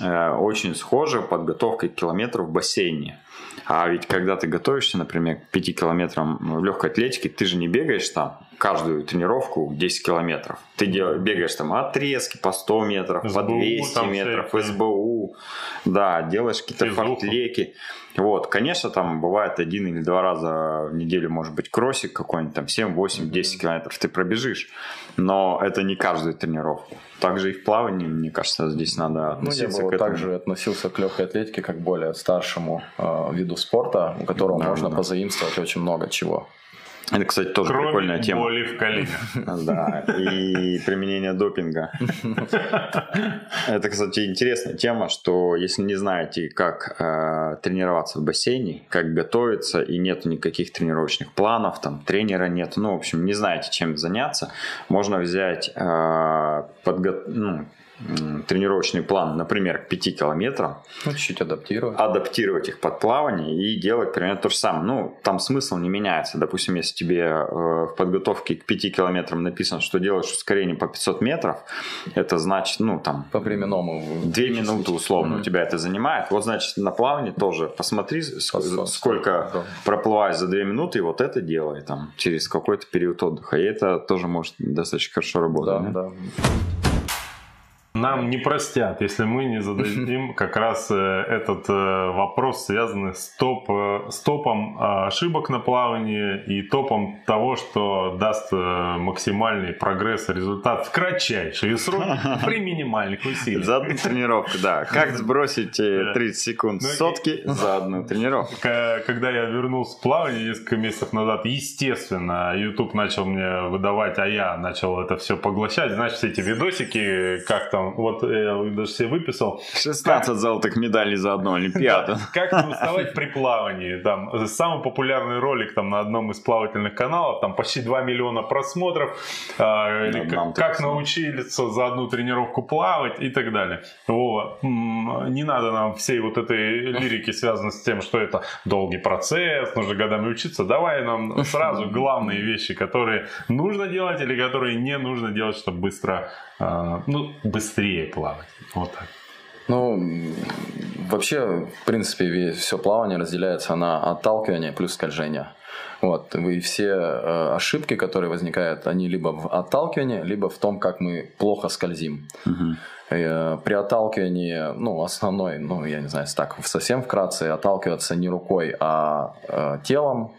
э, очень схожа подготовкой к километру в бассейне. А ведь когда ты готовишься, например, к 5 километрам в легкой атлетике, ты же не бегаешь там каждую тренировку 10 километров. Ты делаешь, бегаешь там отрезки по 100 метров, СБУ, по 200 метров, всякие. СБУ, да, делаешь какие-то фортлеки. Вот, конечно, там бывает один или два раза в неделю, может быть, кроссик какой-нибудь, там 7, 8, 10 километров ты пробежишь, но это не каждую тренировку. Также и в плавании, мне кажется, здесь надо относиться ну, я бы к этому. также относился к легкой атлетике как более старшему э, виду спорта, у которого да, можно да. позаимствовать очень много чего. Это, кстати, тоже Кроме прикольная тема. боли в коленях. [laughs] Да, и применение допинга. [laughs] Это, кстати, интересная тема, что если не знаете, как э, тренироваться в бассейне, как готовиться, и нет никаких тренировочных планов, там тренера нет, ну, в общем, не знаете, чем заняться, можно взять э, подго... ну, тренировочный план, например, к 5 километрам. Ну, чуть-чуть адаптировать. Адаптировать их под плавание и делать примерно то же самое. Ну, там смысл не меняется. Допустим, если тебе э, в подготовке к 5 километрам написано, что делаешь ускорение по 500 метров, это значит, ну, там... По временному. 2 минуты условно mm-hmm. у тебя это занимает. Вот, значит, на плавании тоже посмотри, Посмотри. сколько да. проплываешь за 2 минуты, и вот это делай там через какой-то период отдыха. И это тоже может достаточно хорошо работать. Да, да. да. Нам не простят, если мы не зададим [laughs] как раз э, этот э, вопрос, связанный с, топ, э, с топом ошибок на плавании и топом того, что даст максимальный прогресс и результат в кратчайшие сроки [laughs] при минимальных усилиях. За одну тренировку, да. [laughs] Как сбросить 30 секунд ну, сотки за одну тренировку? Когда я вернулся в плавание несколько месяцев назад, естественно, YouTube начал мне выдавать, а я начал это все поглощать. Значит, эти видосики, как там там, вот я даже себе выписал. 16 как, золотых медалей за одну Олимпиаду. Как не уставать при плавании. Там, самый популярный ролик там, на одном из плавательных каналов, там почти 2 миллиона просмотров. А, как, научиться за одну тренировку плавать и так далее. Не надо нам всей вот этой лирики, связанной с тем, что это долгий процесс, нужно годами учиться. Давай нам сразу [laughs] главные вещи, которые нужно делать или которые не нужно делать, чтобы быстро ну, быстрее плавать. Вот так. Ну, вообще, в принципе, все плавание разделяется на отталкивание плюс скольжение. Вот, и все э, ошибки, которые возникают, они либо в отталкивании, либо в том, как мы плохо скользим. Угу. При отталкивании, ну, основной, ну, я не знаю, так совсем вкратце, отталкиваться не рукой, а э, телом,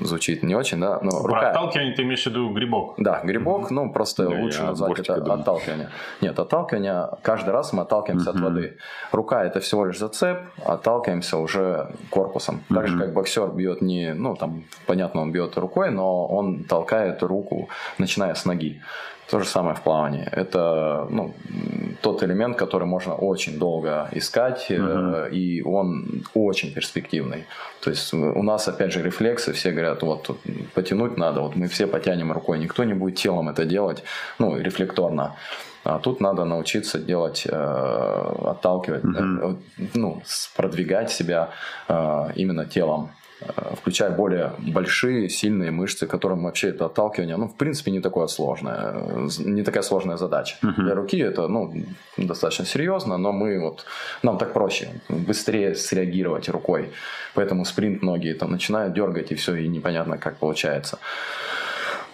звучит не очень, да, но Про рука... отталкивание ты имеешь в виду грибок? Да, грибок, ну просто Да, лучше назвать это думал. отталкивание. Нет, отталкивание, каждый раз мы отталкиваемся от воды. Рука это всего лишь зацеп, отталкиваемся уже корпусом. Так же, как боксер бьет не, ну там, понятно, он бьет рукой, но он толкает руку, начиная с ноги. То же самое в плавании. Это ну, тот элемент, который можно очень долго искать, э, и он очень перспективный. То есть у нас, опять же, рефлексы, все говорят, вот потянуть надо, вот мы все потянем рукой, никто не будет телом это делать, ну, рефлекторно. А тут надо научиться делать, э, отталкивать, э, ну, продвигать себя э, именно телом включая более большие, сильные мышцы, которым вообще это отталкивание, ну, в принципе, не такое сложное, э, не такая сложная задача. Для руки это, ну, достаточно серьезно, но мы вот, нам так проще, быстрее среагировать рукой, поэтому спринт многие там начинают дергать, и все, и непонятно, как получается.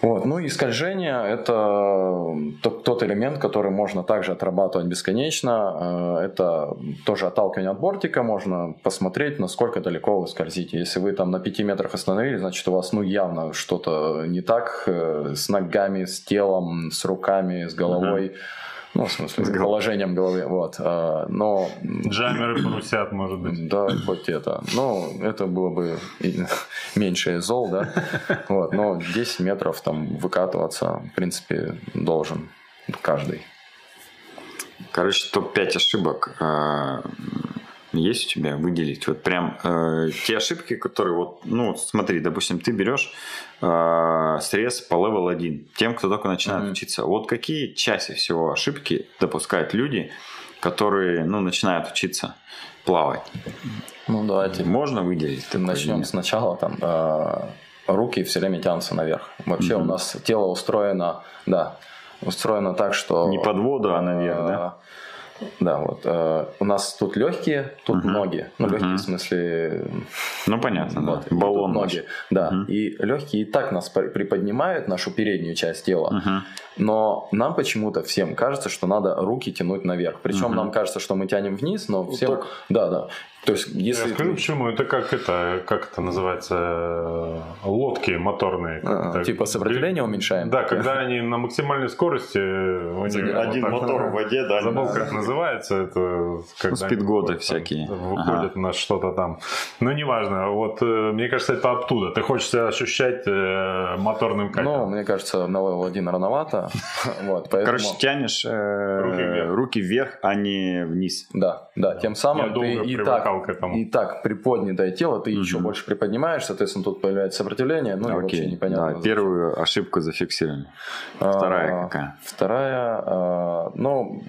Вот. Ну и скольжение – это тот, тот элемент, который можно также отрабатывать бесконечно. Э, Это тоже отталкивание от бортика. Можно посмотреть, насколько далеко вы скользите. Если вы там на 5 метрах остановились, значит у вас ну явно что-то не так э, с ногами, с телом, с руками, с головой. Ну, в смысле, с положением головы. Вот. Э, Но Джамеры порусят, может быть. да, хоть это. Ну, это было бы и [laughs] меньше зол, да. [laughs] Вот, но 10 метров там выкатываться, в принципе, должен каждый. Короче, топ-5 ошибок э, есть у тебя выделить? Вот прям э, те ошибки, которые вот, ну, смотри, допустим, ты берешь э, срез по level 1, тем, кто только начинает Мгм. учиться. Вот какие чаще всего ошибки допускают люди, которые, ну, начинают учиться плавать? Ну, давайте Можно выделить? начнем сначала. Там, э, руки все время тянутся наверх. Вообще у нас тело устроено, да, устроено так, что... Не под воду, а наверх, да? Да, вот. э, у нас тут легкие, тут Мгм. ноги. Ну, легкие Мгм. в смысле Ну, понятно, да. Вот, тут Баллон ноги. Да. Мгм. И легкие и так нас при- приподнимают, нашу переднюю часть тела. Мгм. Но нам почему-то всем кажется, что надо руки тянуть наверх. Причем Мгм. нам кажется, что мы тянем вниз, но всем... так. Да, да. То есть, Я если... скажу почему. Это как это, как это называется, э, лодки моторные. А, типа сопротивление уменьшаем? Да, когда они на максимальной скорости. у них Один вот так- мотор в воде, да? Забыл, как называется это. Когда спидгоды всякие. Выходят на что-то там. Ну, неважно. Вот, э, мне кажется, это оттуда. Ты хочешь себя ощущать э, моторным Ну, кайфом. мне кажется, на level 1 рановато. [laughs] Вот, поэтому... Короче, тянешь э, Руки вверх. руки вверх, а не вниз. Да, да, тем Я самым ты и привыкал к этому. и так приподнятое тело, ты еще Мгм. больше приподнимаешь, соответственно, тут появляется сопротивление, ну и вообще непонятно. да, первую ошибку зафиксировали. А, Вторая какая? Вторая, а, ну,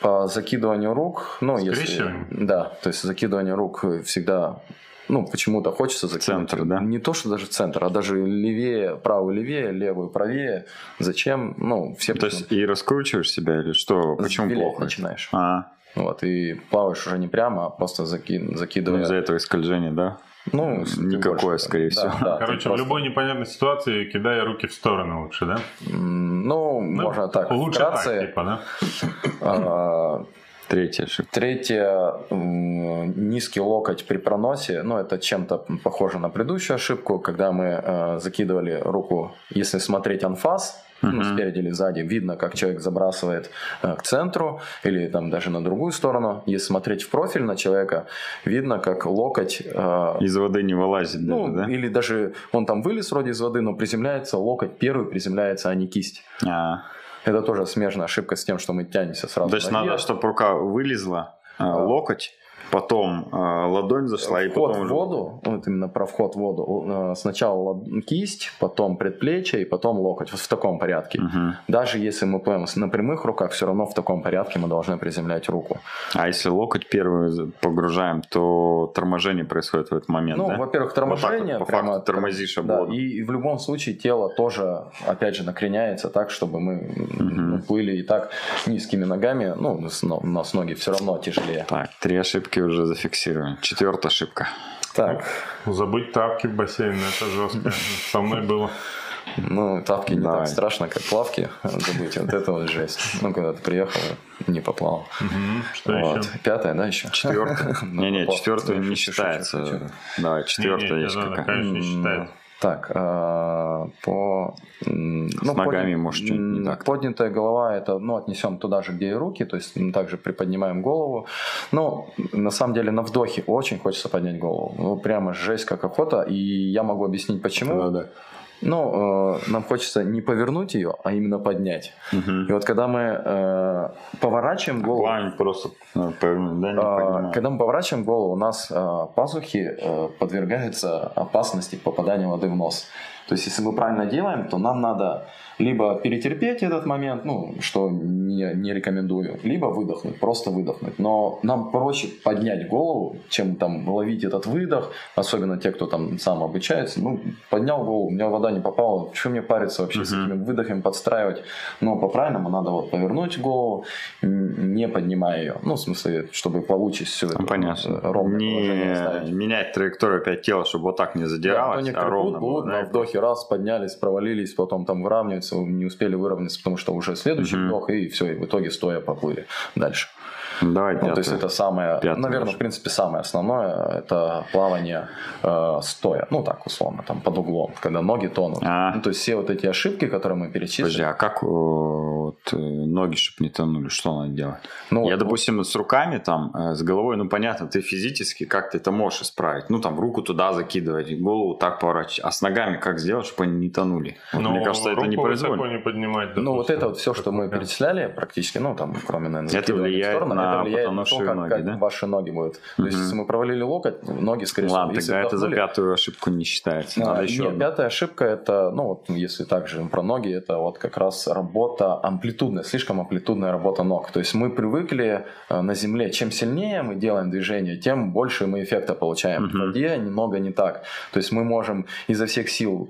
по закидыванию рук, ну, если... Да, то есть закидывание рук всегда, ну, почему-то хочется закинуть. центр, да? Не то, что даже центр, а даже левее, правую левее, левую правее. Зачем? Ну, все То есть и раскручиваешь себя или что? Почему вилять плохо? начинаешь. А, Вот, и плаваешь уже не прямо, а просто заки... ну, закидывая. из-за этого и скольжение, да? Ну, Никакое, больше- скорее всего. да, Короче, в просто- любой непонятной ситуации кидая руки в стороны лучше, да? Ну, Ну, можно так. Лучше вкратце. так, типа, да? А, Третья ошибка. Третье, м, низкий локоть при проносе, ну, это чем-то похоже на предыдущую ошибку, когда мы э, закидывали руку, если смотреть анфас, ну, спереди или сзади, видно, как человек забрасывает э, к центру или там даже на другую сторону. Если смотреть в профиль на человека, видно, как локоть э, Из воды не вылазит даже, ну, да? или даже он там вылез вроде из воды, но приземляется, локоть первый приземляется, а не кисть. А, Это тоже смежная ошибка с тем, что мы тянемся сразу. то есть наверх. надо, чтобы рука вылезла, а, локоть, потом а, ладонь зашла, и Вход потом в воду, вот именно про вход в воду, э, сначала кисть, потом предплечье и потом локоть, вот в таком порядке. Мгм. Даже если мы плывем на прямых руках, все равно в таком порядке мы должны приземлять руку. А если локоть первый за- погружаем, то торможение происходит в этот момент, ну, да? во-первых, Вот так вот, торможение. по прямо факту тормозишь об Да, воду. и в любом случае тело тоже, опять же, накреняется так, чтобы мы ну, плыли и так низкими ногами. Ну, у нас ноги все равно тяжелее. Так, три ошибки уже зафиксировали. Четвертая ошибка. Так, Забыть тапки в бассейне, это жестко. Со мной было. ну, тапки не Давай. так страшно, как плавки. Забыть, вот это вот жесть. Ну, когда ты приехал, не поплавал. Мгм. Что Вот. еще? Пятая, да, еще? Четвертая. [laughs] Ну, Не-не, попал. четвертую не считается. Давай, четвертая есть какая. Конечно, не считается. Так, э, по... С ногами, может, что-нибудь не так. Поднятая голова, это, ну, отнесем туда же, где и руки, то есть м, также приподнимаем голову. Но, на самом деле, на вдохе очень хочется поднять голову. Ну, прямо жесть как охота, и я могу объяснить, почему. Да, да. Ну, э, нам хочется не повернуть ее, а именно поднять. И вот когда мы э, поворачиваем голову... Плавание просто э, повернуть, да, не поднимать. Когда мы поворачиваем голову, у нас а, пазухи э, подвергаются опасности попадания воды в нос. То есть, если мы правильно делаем, то нам надо либо перетерпеть этот момент, ну, что не, не рекомендую, либо выдохнуть, просто выдохнуть. Но нам проще поднять голову, чем там ловить этот выдох, особенно те, кто там сам обучается. Ну, поднял голову, у меня вода не попала, что мне париться вообще с Мгм. этими выдохами подстраивать? Но по-правильному надо вот повернуть голову, не поднимая ее. Ну, в смысле, чтобы получить все это Ну, понятно. э, положение Не ставить. менять траекторию опять тела, чтобы вот так не Да, а задиралось, а ровно будут, было. да, на вдохе раз, поднялись, провалились, потом там выравниваются, не успели выровняться, потому что уже следующий вдох, и все, и в итоге стоя поплыли дальше. Давай Ну, то есть это самое, Пятое наверное, ваше. в принципе, самое основное, это плавание э, стоя, ну так условно, там под углом, когда ноги тонут. А. Ну, то есть все вот эти ошибки, которые мы перечислили. Подожди, а как э, вот, э, ноги, чтобы не тонули, что надо делать? ну, Я, вот- допустим, с руками там, э, с головой, ну, понятно, ты физически как ты это можешь исправить. Ну, там, руку туда закидывать, голову так поворачивать. А с ногами как сделать, чтобы они не тонули? Вот Ну, мне кажется, это не произвольно. не поднимать. Ну, вот допустим. это вот все, что мы перечисляли, практически, ну, там, кроме, наверное, Это влияет на это влияет на то, как, ноги, как да? ваши ноги будут. То есть, если мы провалили локоть, ноги, скорее всего, Ладно, если тогда это за вдохнули- пятую ошибку не считается. Надо А, еще нет, одну. пятая ошибка это, ну вот если также про ноги, это вот как раз работа амплитудная, слишком амплитудная работа ног. То есть мы привыкли э, на земле, чем сильнее мы делаем движение, тем больше мы эффекта получаем. Мгм. В воде немного не так. То есть мы можем изо всех сил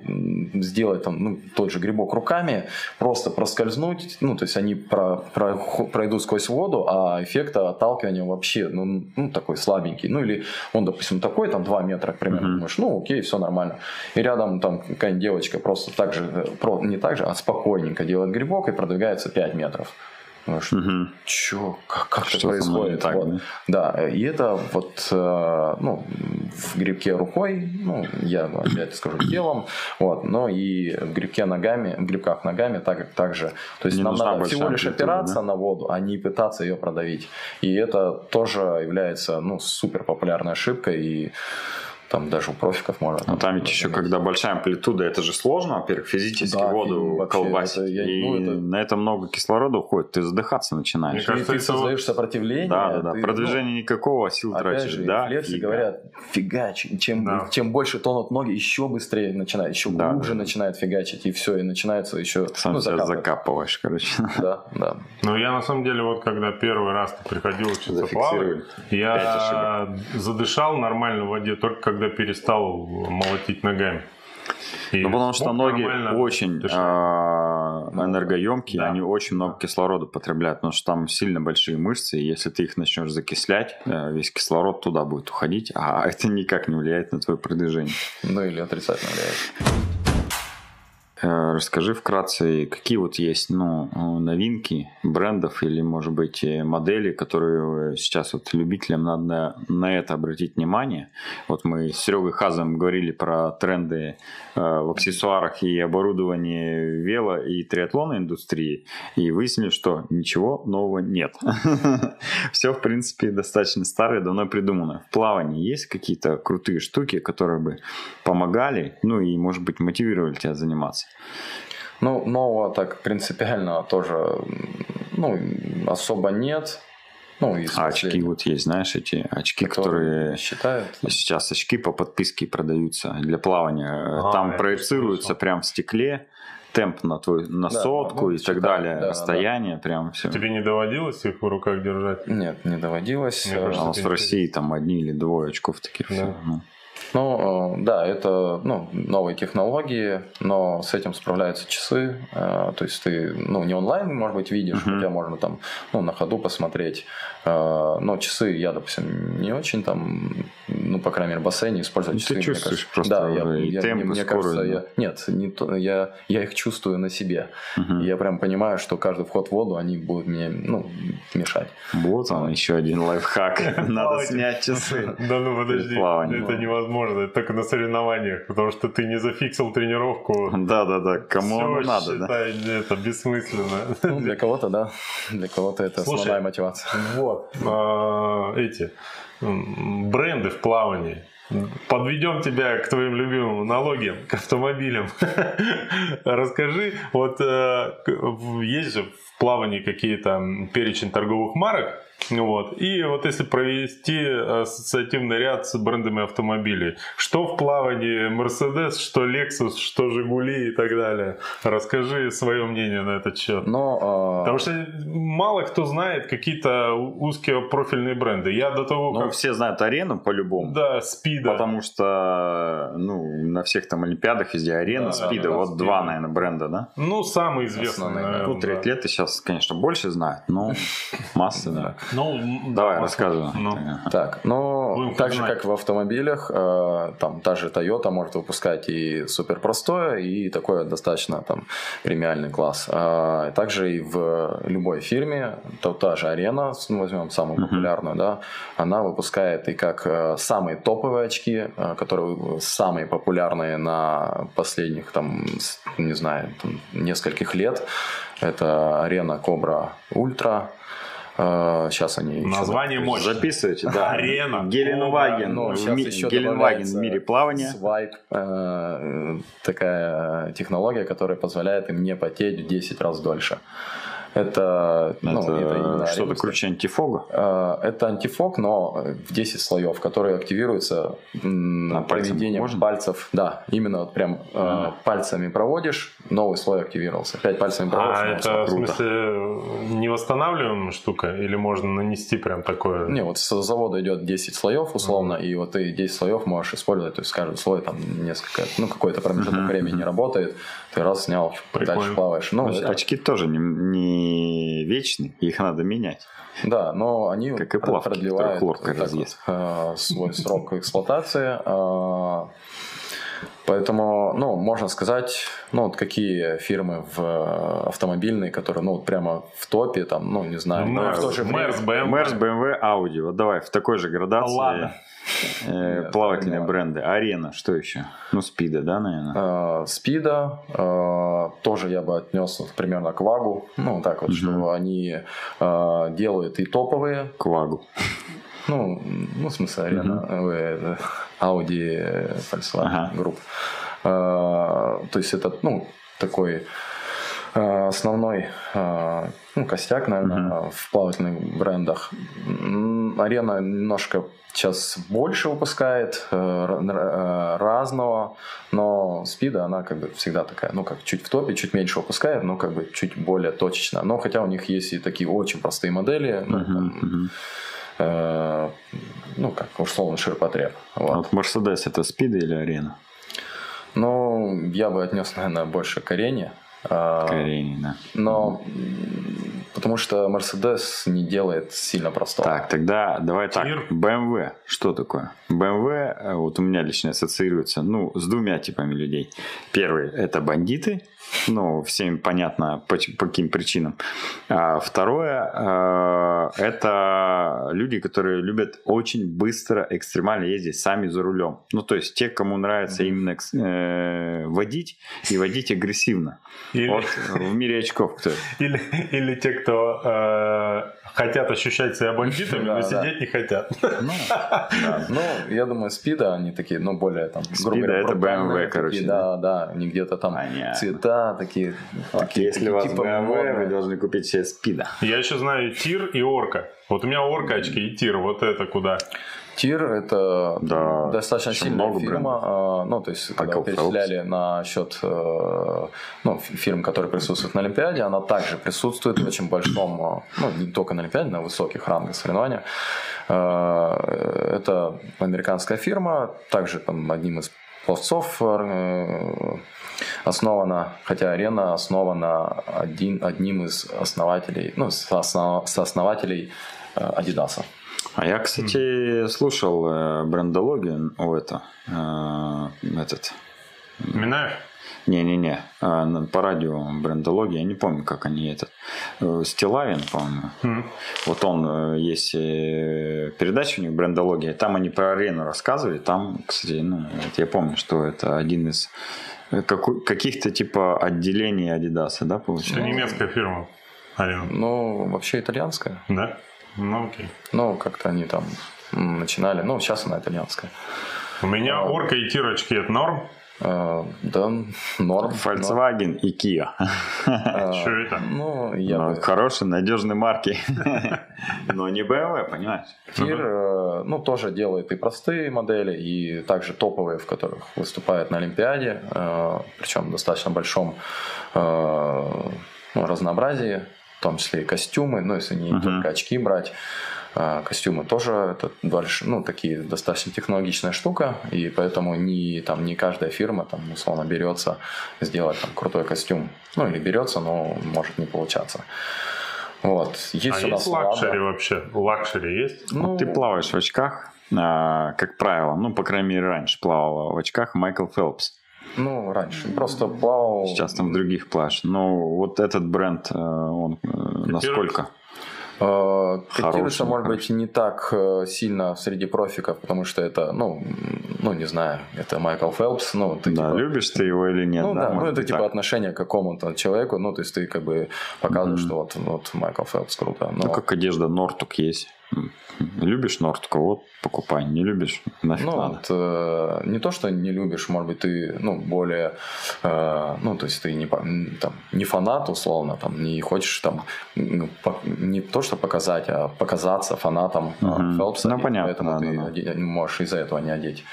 сделать там, ну, тот же грибок руками, просто проскользнуть, ну то есть они про- про- пройдут сквозь воду, а эффекта отталкивания вообще, ну, ну, такой слабенький. Ну или он, допустим, такой, там 2 метра, к примеру, Мгм. думаешь, ну окей, все нормально. И рядом там какая-нибудь девочка просто так же, э, не так же, а спокойненько делает грибок и продвигается 5 метров. Мгм. Чё, как, как Что это происходит? так, Вот. Да, и это вот, э, ну, в грибке рукой, ну, я опять скажу [clears throat] телом, вот, но и в грибке ногами, в грибках ногами так, так же. То есть Не нам надо всего лишь опираться да? на воду, а не пытаться ее продавить. И это тоже является, ну, супер популярной ошибкой, и там даже у профиков можно. Ну, там ведь еще, когда большая амплитуда, это же сложно, во-первых, физически Да, воду колбасить. это я- и ну, это- на это много кислорода уходит, ты задыхаться начинаешь. Мне И кажется, ты это создаешь сопротивление. Да, да, да. ты, ну, Продвижение никакого, а сил Опять тратишь. же, да, рефлексы фига. говорят, фигач. Чем, Да. чем больше тонут ноги, еще быстрее начинает, еще Да, глубже да. начинает фигачить, и все, и начинается еще Сам ну, себя закапывать. закапываешь, короче. Да, да. Ну, я на самом деле, вот когда первый раз ты приходил учиться плавать, я задышал нормально в воде только когда перестал молотить ногами. И Ну, потому что ноги очень дышать. а, энергоемкие, Да. они очень много кислорода потребляют, потому что там сильно большие мышцы, и если ты их начнешь закислять, э, весь кислород туда будет уходить, а [laughs] это никак не влияет на твое продвижение. Ну или отрицательно влияет. Э, Расскажи вкратце, какие вот есть ну, новинки брендов или, может быть, э, модели, которые э, сейчас вот любителям надо на это обратить внимание. Вот мы с Серегой Хазом говорили про тренды в аксессуарах и оборудовании вело и триатлонной индустрии, и выяснили, что ничего нового нет. [laughs] Все, в принципе, достаточно старое, давно придумано. В плавании есть какие-то крутые штуки, которые бы помогали, ну и, может быть, мотивировали тебя заниматься? Ну, нового так принципиально тоже, ну, особо нет. Ну, из А очки вот есть, знаешь, эти очки, которые считают. сейчас очки по подписке продаются для плавания. А, Там проецируется прям в стекле темп на твой на Да, сотку ну, и так считаю, далее, да, да. расстояние прям все. Тебе не доводилось их в руках держать? Нет, не доводилось. Мне Э, кажется, А у нас в России там одни или двое очков таких. Да. всё, ну. Ну, э, да, это ну, новые технологии, но с этим справляются часы. Э, То есть ты ну, не онлайн, может быть, видишь, Мгм. хотя можно там ну, на ходу посмотреть. Э, Но часы я, допустим, не очень там ну, по крайней мере, бассейне использовать Ну, ты часы. мне чувствуешь кажется. просто да, я, уже и я- темп, мне, и мне кажется, скорость, я, нет, не то, я, я их чувствую на себе. Мгм. Я прям понимаю, что каждый вход в воду, они будут мне, ну, мешать. Вот он, еще один лайфхак. [laughs] Надо снять часы. Да ну подожди, это невозможно, это только на соревнованиях, потому что ты не зафиксил тренировку. Да-да-да, кому оно надо, да? считай, это бессмысленно. Ну, для кого-то, да. Для кого-то это Слушай, основная мотивация. Вот, а, эти бренды в плавании. Подведем тебя к твоим любимым налогам, к автомобилям. [laughs] Расскажи, вот э, есть же плавании какие-то перечень торговых марок, ну вот, и вот если провести ассоциативный ряд с брендами автомобилей, что в плавании Mercedes, что Lexus, что Жигули и так далее. Расскажи свое мнение на этот счет. Но, а, Потому что мало кто знает какие-то узкие профильные бренды. Я до того, Ну, как... все знают арену по-любому. Да, спида. Потому что, ну, на всех там Олимпиадах везде арена, Да, спида, да, вот спида. два, наверное, бренда, да? Ну, самый известный, Основные, да. наверное, Ну, да. триатлеты сейчас, конечно, больше знают, но [laughs] массы, да. Ну, Давай, да, рассказывай. ну. Так, ну, так же, как в автомобилях, э, там та же Toyota может выпускать и супер простое, и такое достаточно там премиальный класс. А также и в любой фирме, то та же арена, возьмем самую популярную, да, она выпускает и как э, самые топовые очки, э, которые самые популярные на последних, там, не знаю, там, нескольких лет. Это арена Ultra. Э, Сейчас они еще Название мощное. Записывайте, да. Арена, Геленваген. Ну, ми- еще Геленваген в мире плавания. Свайп, э, такая технология, которая позволяет им не потеть в 10 раз дольше. Это, ну, это Это именно что-то круче антифога. Э, Это антифок, но в 10 слоев, которые активируются А, проведением можно? пальцев. Да, именно вот прям э, А. пальцами проводишь, новый слой активировался. Опять пальцами проводишь, А новый слой. это, в смысле, невосстанавливаемая штука? Или можно нанести прям такое? Не, вот с завода идет 10 слоев условно, и вот ты 10 слоев можешь использовать, то есть каждый слой там несколько, ну какой-то промежуток времени работает, ты раз снял, Прикольно. дальше плаваешь. Ну, это- Очки тоже не, не вечны, их надо менять. да, но они Как и плавки, продлевают хлоркой так разъест. вот, э, свой [laughs] срок эксплуатации. э, Поэтому, ну, можно сказать, ну, вот какие фирмы в э, автомобильные, которые, ну, вот прямо в топе, там, ну, не знаю, но Мерс, в то же время- Мерс, BMW. Мерс, BMW, Audi. Вот давай в такой же градации Ладно. Э, плавательные бренды. Арена, что еще? Ну, Спида, да, наверное? Э, Спида э, тоже я бы отнес примерно к Вагу. Ну, так вот, что они делают и топовые, Квагу. ну, ну в смысле, арена, Audi, Volkswagen. Group. То есть это, ну, такой основной э, ну, костяк, наверное, в плавательных брендах. Арена немножко сейчас больше выпускает э, э, разного, но спида, она как бы всегда такая, ну, как чуть в топе, чуть меньше выпускает, но как бы чуть более точечно. Но хотя у них есть и такие очень простые модели, ну, Мгм, там, э, ну, как условно ширпотреб. А Вот. Вот Мерседес это Спида или Арена? Ну, я бы отнес, наверное, больше к арене. А, да. Но потому что Mercedes не делает сильно простого. Так, тогда давай так. BMW. Что такое? BMW, э, вот у меня лично ассоциируется, ну, с двумя типами людей. Первый – это бандиты, ну, всем понятно, по, по каким причинам. А второе э, – это люди, которые любят очень быстро, экстремально ездить сами за рулем. Ну, то есть те, кому нравится именно э, водить и водить агрессивно. Или, Вот в мире очков кто? или, или те, кто э, хотят ощущать себя бандитами, Да, но да. сидеть не хотят. Ну, да. Ну, я думаю, спида, они такие, ну, более там, грубо Спида говоря, это BMW, такие, короче, Да, да, они где-то там Понятно. цвета такие. такие Если такие у вас типа BMW, вы модные. должны купить себе спида. Я еще знаю тир и орка. Вот у меня орка очки и тир. Вот это куда? Тир это Да, достаточно сильная много фирма. а, Ну, то есть, когда перечисляли на счет э, ну, фи- фирм, которые присутствуют на Олимпиаде, она также присутствует в очень большом, э, ну, не только на Олимпиаде, на высоких рангах соревнования. Э, Это американская фирма, также там одним из пловцов э, основана, хотя арена основана один, одним из основателей, ну, сооснователей э, Адидаса. А я, кстати, слушал э, брендологию, о, это, э, этот, Минаев? не-не-не, э, на- по радио брендология, я не помню, как они этот, э, Стилавин, по-моему, Мгм. вот он, э, есть э, передача у них брендология, там они про арену рассказывали, там, кстати, ну, я помню, что это один из э, каких-то типа отделений Адидаса, да, Это получается? немецкая фирма. Арена. Ну, вообще итальянская. Да? Ну окей. Ну, как-то они там начинали. Ну, сейчас она итальянская. У меня орка и тирочки это норм. Э, да, норм. Volkswagen и Kia. Э, Что это? Ну, я Ну, бы... Хорошие, надежные марки. Но не BMW, понимаешь? Тир, ну, тоже делает и простые модели, и также топовые, в которых выступает на Олимпиаде, причем в достаточно большом ну, разнообразии, в том числе и костюмы, ну, если не Мгм. только очки брать, э, костюмы тоже это больш- ну, такие достаточно технологичная штука, и поэтому не, там, не каждая фирма там, условно берется сделать там, крутой костюм. Ну, или берется, но может не получаться. Вот. Есть А у нас есть luxury Lada. вообще? Luxury есть? Ну, Ты плаваешь в очках, а, как правило, ну, по крайней мере, раньше плавал в очках Майкл Фелпс. Ну, раньше. Просто плавал. Сейчас там в других плаваешь. Но вот этот бренд, э, он э, насколько? Э, Котируется, может хороший. быть, не так сильно среди профиков, потому что это, ну, ну, не знаю, это Майкл Фелпс, ну, ты Да, типа- любишь ты его или нет? ну да, ну может это типа так? отношение к какому-то человеку, ну то есть ты как бы показываешь, Мгм. что вот, вот Майкл Фелпс круто. Но, Ну, как одежда Нортук есть. Любишь Нортука, вот покупай. Не любишь, нафиг ну, надо. вот, э, не то, что не любишь, может быть, ты, ну, более, э, ну, то есть ты не, там, не фанат, условно, там, не хочешь там, по- не то, что показать, а показаться фанатом Мгм. Фелпса, Ну, понятно, поэтому да, ты да, оде- можешь из-за этого не одеть.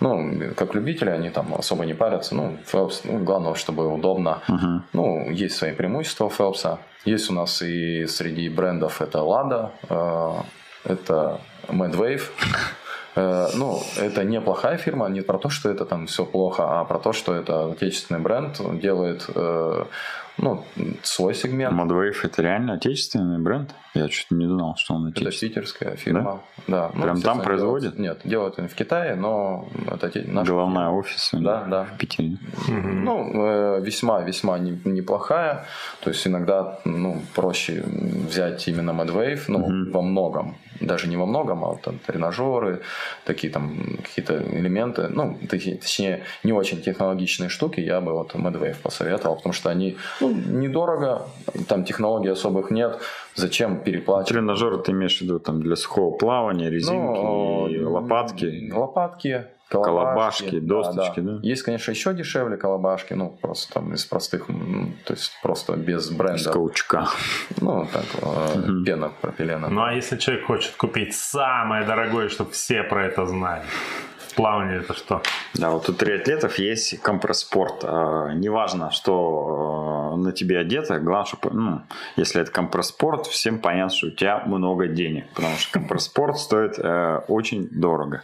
Ну, как любители, они там особо не парятся, ну, Фелпс, ну, главное, чтобы удобно, Мгм. Ну, есть свои преимущества у Фелпса. Есть у нас и среди брендов это Lada, э, это Madwave. Э, Ну, это неплохая фирма, не про то, что это там все плохо, а про то, что это отечественный бренд, делает э, ну, свой сегмент. Модвейв это реально отечественный бренд? Я что-то не знал, что он Это отечественный. питерская фирма. Да? Ну, Прям там естественно, производят? делают- Нет, делают они в Китае, но это наша Головная офис у них Да, да. в Питере. Ну, э, весьма-весьма не- неплохая. То есть иногда ну, проще взять именно Madwave, ну, Мгм. во многом. Даже не во многом, а там тренажеры, такие там какие-то элементы, ну, точнее, не очень технологичные штуки, я бы вот Madwave посоветовал, потому что они ну, недорого, там технологий особых нет, зачем переплачивать? Тренажеры ты имеешь в виду там для сухого плавания, резинки, Ну, лопатки? Лопатки, Колобашки, досточки, да? Есть, конечно, еще дешевле колобашки, ну, просто там из простых, то есть просто без Из бренда. каучука. Ну, так, Мгм. пена пропилена. Ну а если человек хочет купить самое дорогое, чтобы все про это знали? Плавание это что? Да, вот у триатлетов есть компресспорт. А, Неважно, что э, на тебе одето, главное, чтобы, ну, если это компресспорт, всем понятно, что у тебя много денег, потому что компресспорт стоит э, очень дорого.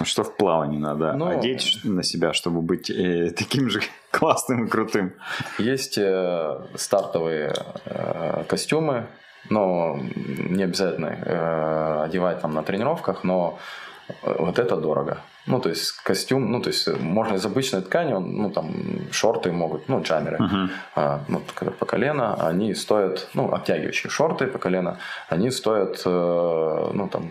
[laughs] Что в плавании надо Ну, одеть на себя, чтобы быть э, таким же [laughs] классным и крутым. Есть э, стартовые э, костюмы, но не обязательно э, одевать там на тренировках, но э, вот это дорого. Ну, то есть костюм, ну, то есть можно из обычной ткани, он, ну, там, шорты могут, ну, джаммеры, Мгм. а, ну, по колено, они стоят, ну, обтягивающие шорты по колено, они стоят, э, ну, там,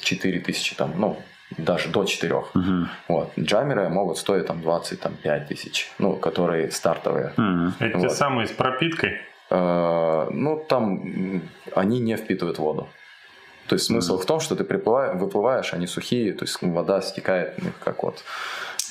4 тысячи, там, ну, даже до 4. Мгм. Вот. Джаммеры могут стоить там 25 тысяч, ну, которые стартовые. Мгм. Эти Вот. самые с пропиткой? Э, ну, там они не впитывают воду. То есть смысл в том, что ты приплываешь, выплываешь, они сухие, то есть вода стекает, ну, как вот,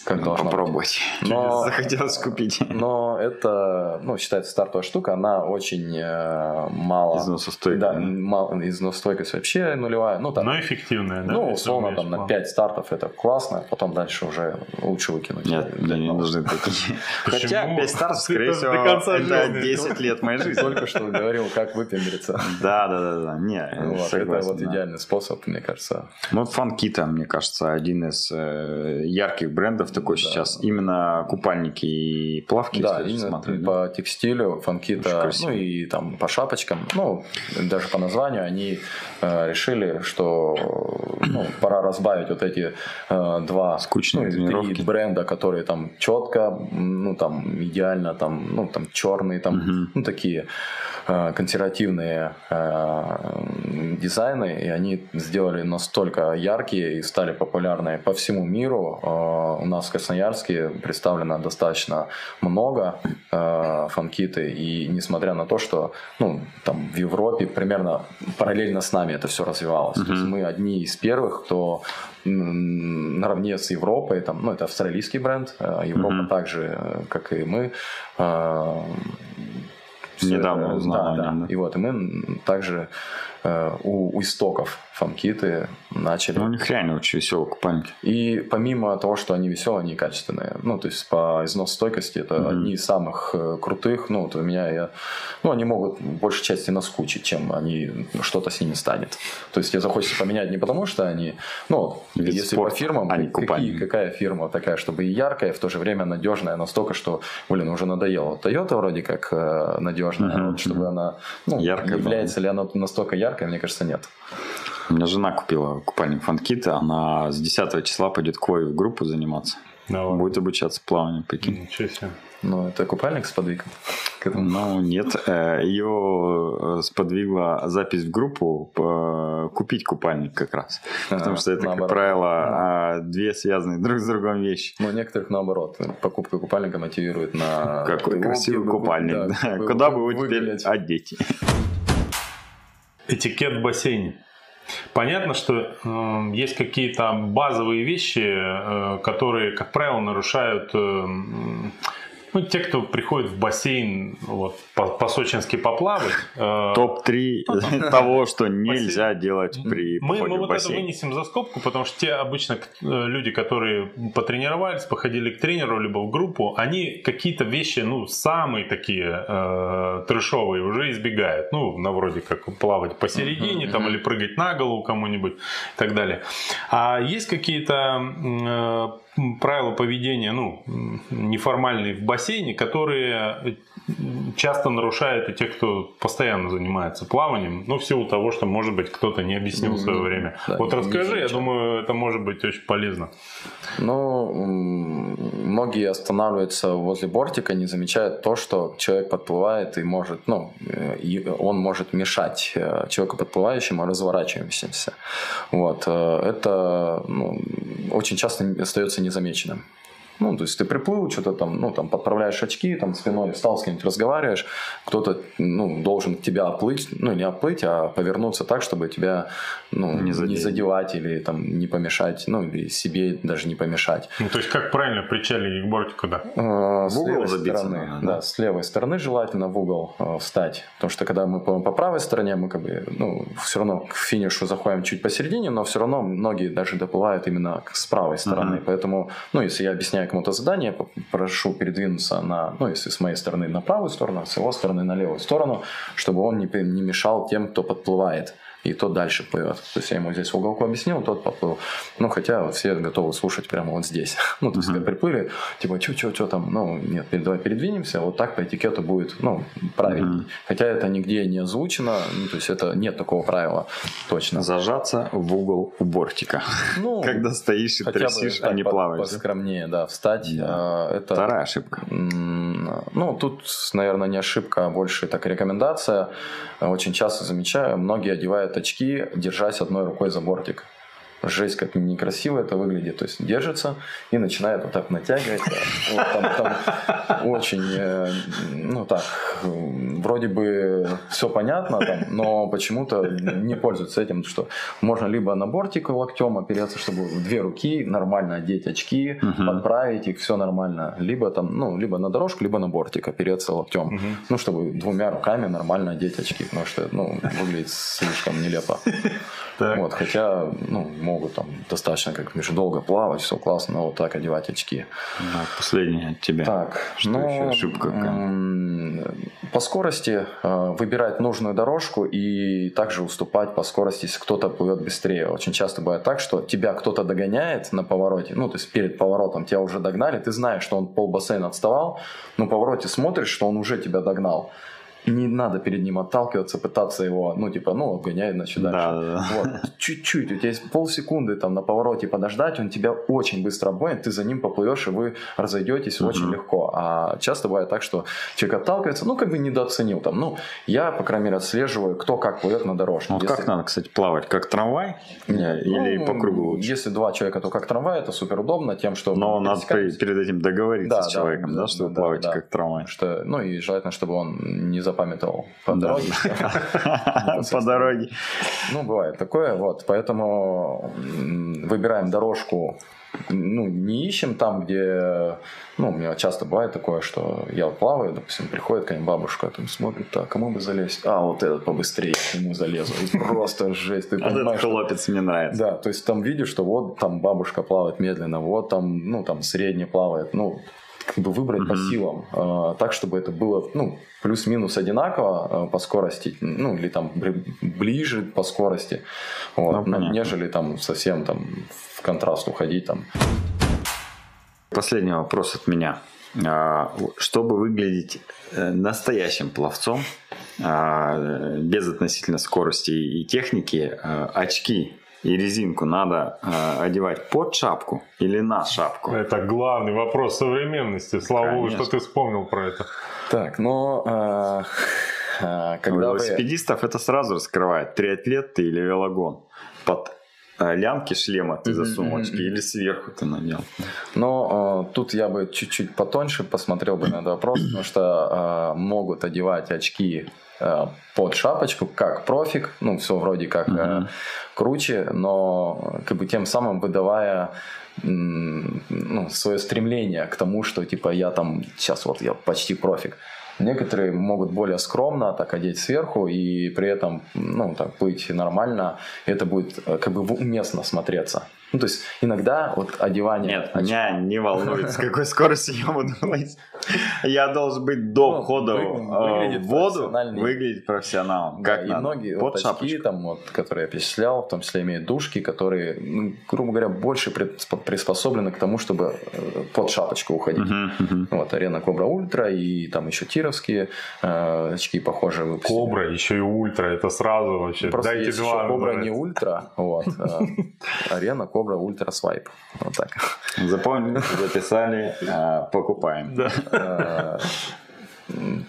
как должна быть. попробовать. [laughs] Но- Захотелось купить. Но это, ну, считается стартовая штука, она очень э, мало... Износостойкая, Да, мало, износостойкость вообще нулевая. Ну, там, Но эффективная, да? ну условно, там на плавать? 5 стартов это классно, потом дальше уже лучше выкинуть. Нет, мне не нужны такие. [laughs] Хотя 5 стартов, скорее всего, это жизни. 10 лет моей жизни. Только что говорил, как выпендриться. [laughs] Да, да, да, да. Не, это вот идеальный способ, мне кажется. Ну, Фанкита, мне кажется, один из э, ярких брендов такой сейчас? Именно купальники и плавки? Да, именно смотреть, по текстилю, фанкита, ну и там по шапочкам, ну даже по названию они э, решили, что ну, пора разбавить вот эти э, два Скучные ну, три бренда, которые там четко, ну там идеально, там, ну там черные, там, Мгм. ну такие э, консервативные э, дизайны, и они сделали настолько яркие и стали популярны по всему миру. Э, У нас в Красноярске представлено достаточно много э, фанкиты, и несмотря на то, что ну, там в Европе примерно параллельно с нами это все развивалось. То есть мы одни из первых, кто наравне с Европой, там, ну, это австралийский бренд, э, Европа Мгм. так же, э, как и мы, э, Недавно это- узнал да, да. да. И вот, и мы также у, у истоков фанкиты начали. Ну, у них реально очень веселые купальники. И помимо того, что они веселые, они качественные. Ну, то есть по износостойкости это Мгм. одни из самых э, крутых. Ну, вот у меня я... Ну, они могут в большей части наскучить, чем они что-то с ними станет. То есть, тебе захочется поменять не потому, что они... Ну, Вид если спорта, по фирмам, а какие- какая фирма такая, чтобы и яркая, и в то же время надежная настолько, что, блин, уже надоело. Toyota вроде как э, надежная, вот, чтобы она... Ну, Яркая, является ли она настолько яркой, мне кажется, нет. У меня жена купила купальник фанкита, она с 10 числа пойдет к Вове в группу заниматься. Да ладно. Будет обучаться плаванию, прикинь. Ничего себе. Ну, это купальник с подвигом. Ну, нет. э, Ее сподвигла запись в группу э, купить купальник как раз. Потому А, что это, как наоборот. правило, а, две связанные друг с другом вещи. Но некоторых наоборот. Покупка купальника мотивирует на... Какой красивый вы- купальник. да, да. Куда бы его теперь одеть? Этикет в бассейне. Понятно, что э, есть какие-то базовые вещи, э, которые, как правило, нарушают э, ну, те, кто приходит в бассейн вот, по- по-сочински поплавать. э, Топ-3 [laughs] того, что нельзя делать при мы, мы вот это вынесем за скобку, потому что те обычно э, люди, которые потренировались, походили к тренеру, либо в группу, они какие-то вещи, ну, самые такие э, трешовые уже избегают. Ну, на вроде как плавать посередине, там, или прыгать на голову кому-нибудь и так далее. А есть какие-то правила поведения, ну, неформальные в бассейне, которые часто нарушают и те, кто постоянно занимается плаванием, ну, в силу того, что, может быть, кто-то не объяснил в свое время. Да, вот не расскажи, я думаю, это может быть очень полезно. Ну, многие останавливаются возле бортика, не замечают то, что человек подплывает и может, ну, э, и он может мешать э, человеку подплывающему, разворачивающимся. Вот. э, Это ну, очень часто остается незамеченным. Ну, то есть ты приплыл, что-то там, ну, там, подправляешь очки, там, спиной встал, с кем-нибудь разговариваешь, кто-то, ну, должен тебя оплыть, ну, не оплыть, а повернуться так, чтобы тебя, ну, Не не, задевать или, там, не помешать, ну, или себе даже не помешать. Ну, то есть, как правильно причалить к бортику, да? Э, С угол левой забиться стороны, надо, да? да? с левой стороны желательно в угол э, встать, потому что когда мы по, по правой стороне, мы как бы, ну, все равно к финишу заходим чуть посередине, но все равно многие даже доплывают именно с правой стороны, Мгм. поэтому, ну, если я объясняю кому-то задание, прошу передвинуться на, ну, если с моей стороны на правую сторону, а с его стороны на левую сторону, чтобы он не, не мешал тем, кто подплывает. И тот дальше плывет. То есть я ему здесь в уголку объяснил, тот поплыл. Ну, хотя все готовы слушать прямо вот здесь. [laughs] Ну, то есть, Мгм. когда приплыли, типа, что, что, что там, ну, нет, давай передвинемся, вот так по этикету будет, ну, правильно. Мгм. Хотя это нигде не озвучено, ну, то есть это нет такого правила точно. Зажаться в угол у бортика. Ну, [laughs] Когда стоишь и хотя бы трясишь, а не плаваешь. Поскромнее, да, встать. Да. а, Это Вторая ошибка. Ну, тут, наверное, не ошибка, а больше так рекомендация. Очень часто замечаю, многие одевают очки, держась одной рукой за бортик. Жесть, как некрасиво это выглядит. То есть держится и начинает вот так натягивать. Вот там, там очень, э, ну так, вроде бы все понятно, там, но почему-то не пользуются этим, что можно либо на бортик локтем опереться, чтобы в две руки нормально одеть очки, Мгм. подправить их, все нормально. Либо там, ну, либо на дорожку, либо на бортик опереться локтем. Мгм. Ну, чтобы двумя руками нормально одеть очки, потому что, ну, выглядит слишком нелепо. Вот, хотя, ну, могут там достаточно как между долго плавать, все классно, но вот так одевать очки. Да, последнее от тебя. Так, что ну, еще ошибка какая? По скорости э, выбирать нужную дорожку и также уступать по скорости, если кто-то плывет быстрее. Очень часто бывает так, что тебя кто-то догоняет на повороте, ну, то есть перед поворотом тебя уже догнали, ты знаешь, что он пол бассейна отставал, но повороте смотришь, что он уже тебя догнал не надо перед ним отталкиваться, пытаться его, ну, типа, ну, обгоняй, значит, дальше. Да, да, да. Вот. Чуть-чуть, у тебя есть полсекунды там на повороте подождать, он тебя очень быстро обгонит, ты за ним поплывешь, и вы разойдетесь угу. очень легко. А часто бывает так, что человек отталкивается, ну, как бы недооценил там. Ну, я, по крайней мере, отслеживаю, кто как плывет на дорожке. Ну, если... как надо, кстати, плавать? Как трамвай? Не, Или ну, по кругу лучше? Если два человека, то как трамвай, это супер удобно тем, что... Но надо перед этим договориться да, с человеком, да, да что да, вы плаваете да, как трамвай. Что, ну, и желательно, чтобы он не запамятовал по дороге. [laughs] [laughs] По дороге. Ну, бывает такое, вот, поэтому выбираем дорожку ну, не ищем там, где... Ну, у меня часто бывает такое, что я плаваю, допустим, приходит какая-нибудь бабушка, там смотрит, так, кому бы залезть? А, вот этот побыстрее, ему залезу. И просто жесть. Ты [laughs] а понимаешь, этот хлопец мне нравится. Да, то есть там видишь, что вот там бабушка плавает медленно, вот там, ну, там средний плавает. Ну, как бы выбрать mm-hmm. по силам, э, так, чтобы это было, ну, плюс-минус одинаково э, по скорости, ну, или там ближе по скорости, вот, ну, нежели там совсем там в контраст уходить там. Последний вопрос от меня. А, чтобы выглядеть э, настоящим пловцом, без относительно скорости и техники, очки и резинку надо э, одевать под шапку или на шапку? Это главный вопрос современности. Слава Богу, что ты вспомнил про это. Так, ну... Э, [laughs] э, когда У велосипедистов вы... это сразу раскрывает, триатлет ты или велогон. Под лямки шлема ты засунул очки или сверху ты надел? Но э, тут я бы чуть-чуть потоньше посмотрел бы на этот вопрос, потому что э, могут одевать очки Э, под шапочку, как профик, ну, все вроде как mm-hmm. круче, но как бы тем самым выдавая ну, свое стремление к тому, что типа я там сейчас вот я почти профик. Некоторые могут более скромно так одеть сверху и при этом ну, так быть нормально. Это будет э, как бы уместно смотреться. Ну, то есть иногда вот одевание... Нет, оч... меня не волнует, с какой [laughs] скоростью я буду плыть. Я должен быть до ну, входа э, в воду выглядеть профессионалом. Как и многие вот очки, там, вот, которые я перечислял, в том числе имеют душки, которые, ну, грубо говоря, больше приспособлены к тому, чтобы э, под шапочку уходить. Вот, Arena Cobra Ultra и там еще TYR овские э, очки похожие выпустили. Cobra, еще и Ультра, это сразу вообще. Просто есть два. Cobra не Ультра, вот. Э, Arena [laughs] Cobra Cobra Ultra Swipe. Вот так. Запомнили, записали, а, покупаем.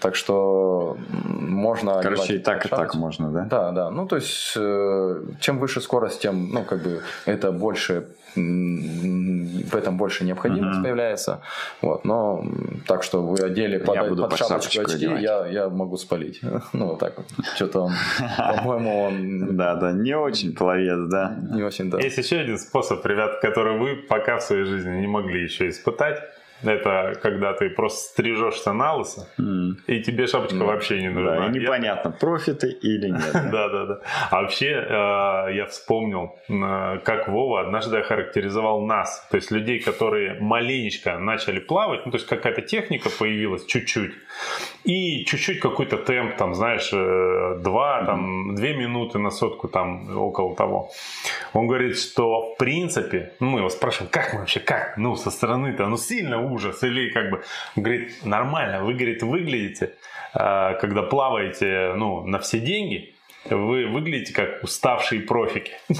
Так что можно... Короче, и так, и так можно, да? Да, да. Ну, то есть, э, чем выше скорость, тем, ну, как бы, это больше в этом больше необходимость uh-huh. появляется. Вот, но так что вы одели под, я буду под, под шапочку очки, я, я могу спалить. [laughs] Ну, вот так вот. Что-то он, по-моему, он... [laughs] Да, да, не очень пловец, да. Не очень, да. Есть еще один способ, ребят, который вы пока в своей жизни не могли еще испытать. Это когда ты просто стрижешься на лысо, mm. и тебе шапочка mm. вообще не нужна. Да, и непонятно, я... профиты или нет. [laughs] Да, да, да. А вообще э, я вспомнил, э, как Вова однажды охарактеризовал нас. То есть людей, которые маленечко начали плавать, ну то есть какая-то техника появилась чуть-чуть, и чуть-чуть какой-то темп, там, знаешь, э, два, там, две минуты на сотку, там, около того. Он говорит, что в принципе, ну, мы его спрашиваем, как мы вообще, как, ну, со стороны-то, ну, сильно ужас, или как бы, говорит, нормально, вы, говорит, выглядите, э, когда плаваете, ну, на все деньги, вы выглядите как уставшие профики. [laughs]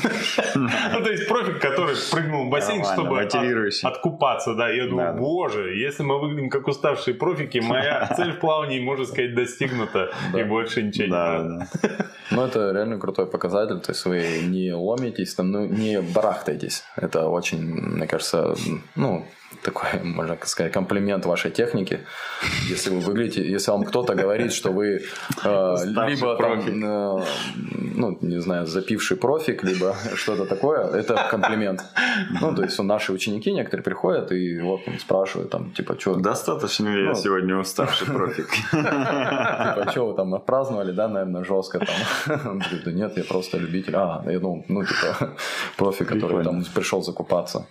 Ну, то есть профик, который прыгнул в бассейн, чтобы откупаться. Да, я думаю, боже, если мы выглядим как уставшие профики, моя [laughs] цель в плавании, можно сказать, достигнута. И больше ничего не надо. [laughs] Ну, это реально крутой показатель. То есть вы не ломитесь, там, ну, не барахтаетесь. Это очень, мне кажется, ну, такой, [laughs] можно сказать, комплимент вашей технике. Если вы выглядите, если вам кто-то говорит, что вы э, либо там, э, ну, не знаю, запивший профик, либо [laughs] что-то такое, это комплимент. Ну, то есть наши ученики некоторые приходят и вот спрашивают там, типа, что... Достаточно ли ну, я сегодня уставший профик? [laughs] Типа, что вы там отпраздновали, да, наверное, жестко там? Он говорит, да нет, я просто любитель. А, я думал, ну, типа, профи, который там пришел закупаться.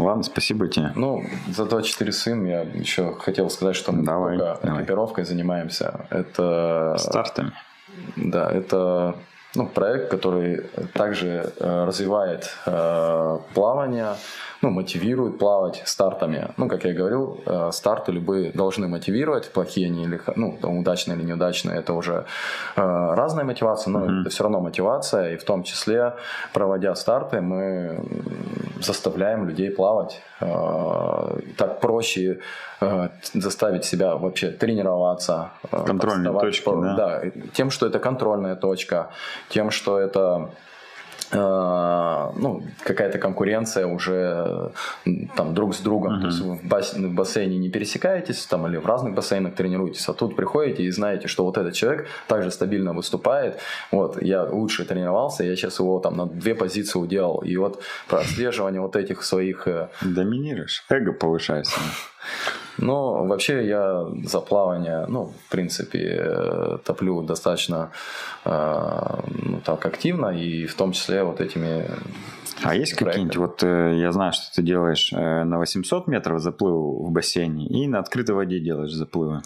Ладно, спасибо тебе. Ну, за 24 сын я еще хотел сказать, что мы давай, только давай. экипировкой занимаемся. Это... Стартами. Да, это ну, проект, который также э, развивает э, плавание, ну, мотивирует плавать стартами. Ну, как я говорил, э, старты любые должны мотивировать, плохие они или ну, удачные или неудачные, это уже э, разная мотивация, но mm-hmm. это все равно мотивация, и в том числе, проводя старты, мы заставляем людей плавать. Э, так проще заставить себя вообще тренироваться. Контрольные точки, по, да? Да, тем, что это контрольная точка, тем, что это ну, какая-то конкуренция уже там друг с другом. Uh-huh. То есть вы в, бас- в бассейне не пересекаетесь, там, или в разных бассейнах тренируетесь, а тут приходите и знаете, что вот этот человек также стабильно выступает. Вот, я лучше тренировался, я сейчас его там на две позиции уделал. И вот про отслеживание вот этих своих... Э, Доминируешь, эго повышается. Но вообще я за плавание, ну, в принципе, э, топлю достаточно э, ну, так активно, и в том числе вот этими а есть какие-нибудь, вот э, я знаю, что ты делаешь на 800 метров заплыв в бассейне и на открытой воде делаешь заплывы.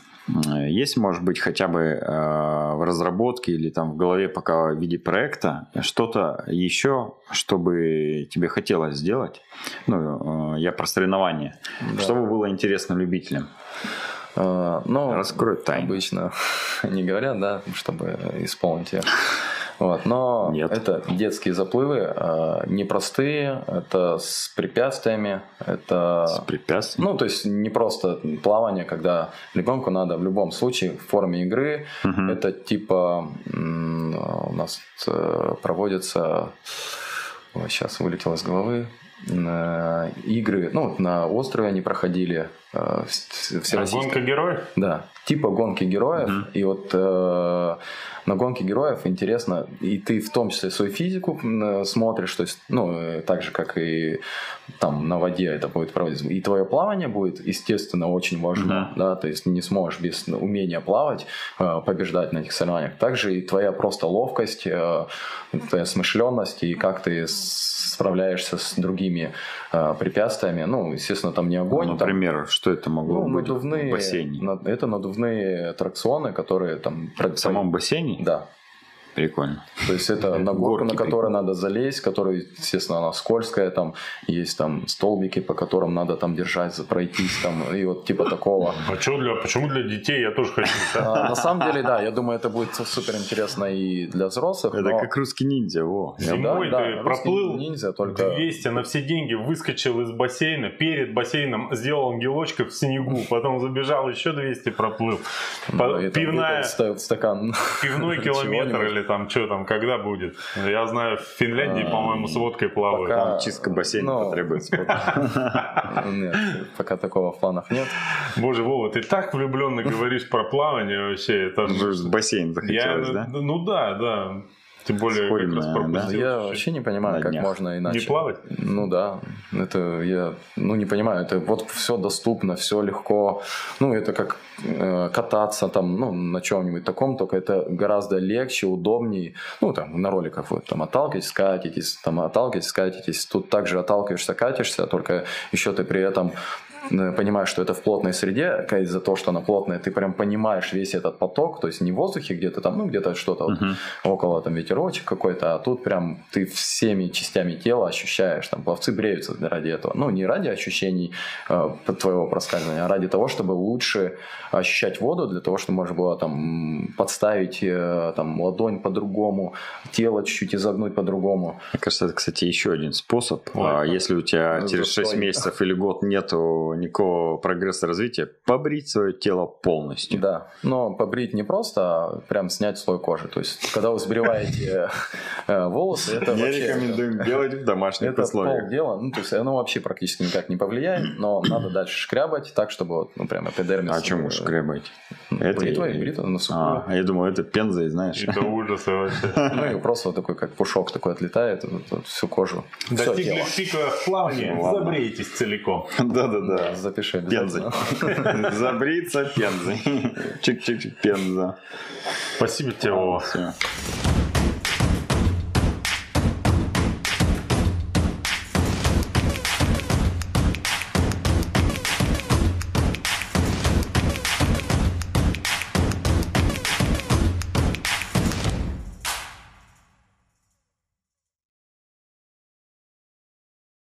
Есть, может быть, хотя бы в разработке или там в голове пока в виде проекта что-то еще, чтобы тебе хотелось сделать? Ну, я про соревнования. Да. Чтобы было интересно любителям. Uh, ну, Раскрой тайну. Обычно [laughs] не говорят, да, чтобы исполнить их. Вот, но Нет. это детские заплывы, э, непростые, это с препятствиями, это... С препятствиями? Ну, то есть не просто плавание, когда ребенку надо в любом случае в форме игры, угу. это типа у нас э, проводится, сейчас вылетело из головы, игры, ну, на острове они проходили. Э, а гонка героев? Да, типа гонки героев. Угу. И вот э, на гонки героев интересно, и ты в том числе свою физику смотришь, то есть, ну, э, так же, как и там на воде это будет проводиться. И твое плавание будет, естественно, очень важно, угу. да, то есть не сможешь без умения плавать э, побеждать на этих соревнованиях. Также и твоя просто ловкость, э, твоя смышленность и как ты справляешься с другими э, препятствиями. Ну, естественно, там не огонь. Ну, например, там, что это могло ну, быть надувные, в бассейне? Это надувные аттракционы, которые там... В самом бассейне? Да. Прикольно. То есть это на горку, на которую надо залезть, которая, естественно, она скользкая, там есть там столбики, по которым надо там держать, пройтись там, и вот типа такого. А что для, почему для детей? Я тоже хочу. [laughs] А, на самом деле, да, я думаю, это будет супер интересно и для взрослых. Это но... как русский ниндзя, во. Зимой да, ты да, проплыл ниндзя, только... 200 на все деньги, выскочил из бассейна, перед бассейном сделал ангелочков в снегу, потом забежал еще 200, проплыл. Ну, Пивная... стакан. Пивной [laughs] километр или там что там, когда будет? Я знаю, в Финляндии, а, по-моему, с водкой плавают. Пока... Там чистка бассейна ну, потребуется. [laughs] Нет, пока такого в планах нет. Боже, Вова, ты так влюбленно говоришь про плавание вообще. Это бассейн захотелось, да? Ну да, да. Тем более, Сходим, как раз пропустил. Да? Я вообще не понимаю, как можно иначе. Не плавать? Ну да. Это я ну не понимаю. Это вот все доступно, все легко. Ну, это как э, кататься там, ну, на чем-нибудь таком, только это гораздо легче, удобнее. Ну, там, на роликах вы там отталкиваетесь, катитесь, там отталкиваетесь, катитесь. Тут также отталкиваешься, катишься, только еще ты при этом Э, понимаешь, что это в плотной среде, из-за того, что она плотная, ты прям понимаешь весь этот поток, то есть не в воздухе где-то там, ну где-то что-то uh-huh. вот около там ветерочек какой-то, а тут прям ты всеми частями тела ощущаешь, там пловцы бреются ради этого, ну не ради ощущений э, твоего проскальзывания, а ради того, чтобы лучше ощущать воду, для того, чтобы можно было там подставить э, там ладонь по-другому, тело чуть-чуть изогнуть по-другому. Мне кажется, это, кстати, еще один способ. Ой, а, если у тебя через 6 месяцев или год нету никакого прогресса развития, побрить свое тело полностью. Да, но побрить не просто, а прям снять слой кожи. То есть, когда вы сбриваете Э, волосы это Не вообще... рекомендуем делать в домашних Это условиях. полдела, ну, то есть оно вообще практически никак не повлияет, но надо дальше шкрябать так, чтобы ну, прям эпидермис... А чем уж э, шкрябать? Бритва, и- бритва на сухую. А, я думал, это пензой, знаешь. Это ужас вообще. [laughs] Ну и просто вот такой, как пушок такой отлетает, всю кожу. Достигли пика в плавании, Ну, забрейтесь целиком. [laughs] Да-да-да. Запиши Пензой. [laughs] Забриться пензой. Чик-чик-чик, пенза. Спасибо тебе, Вова.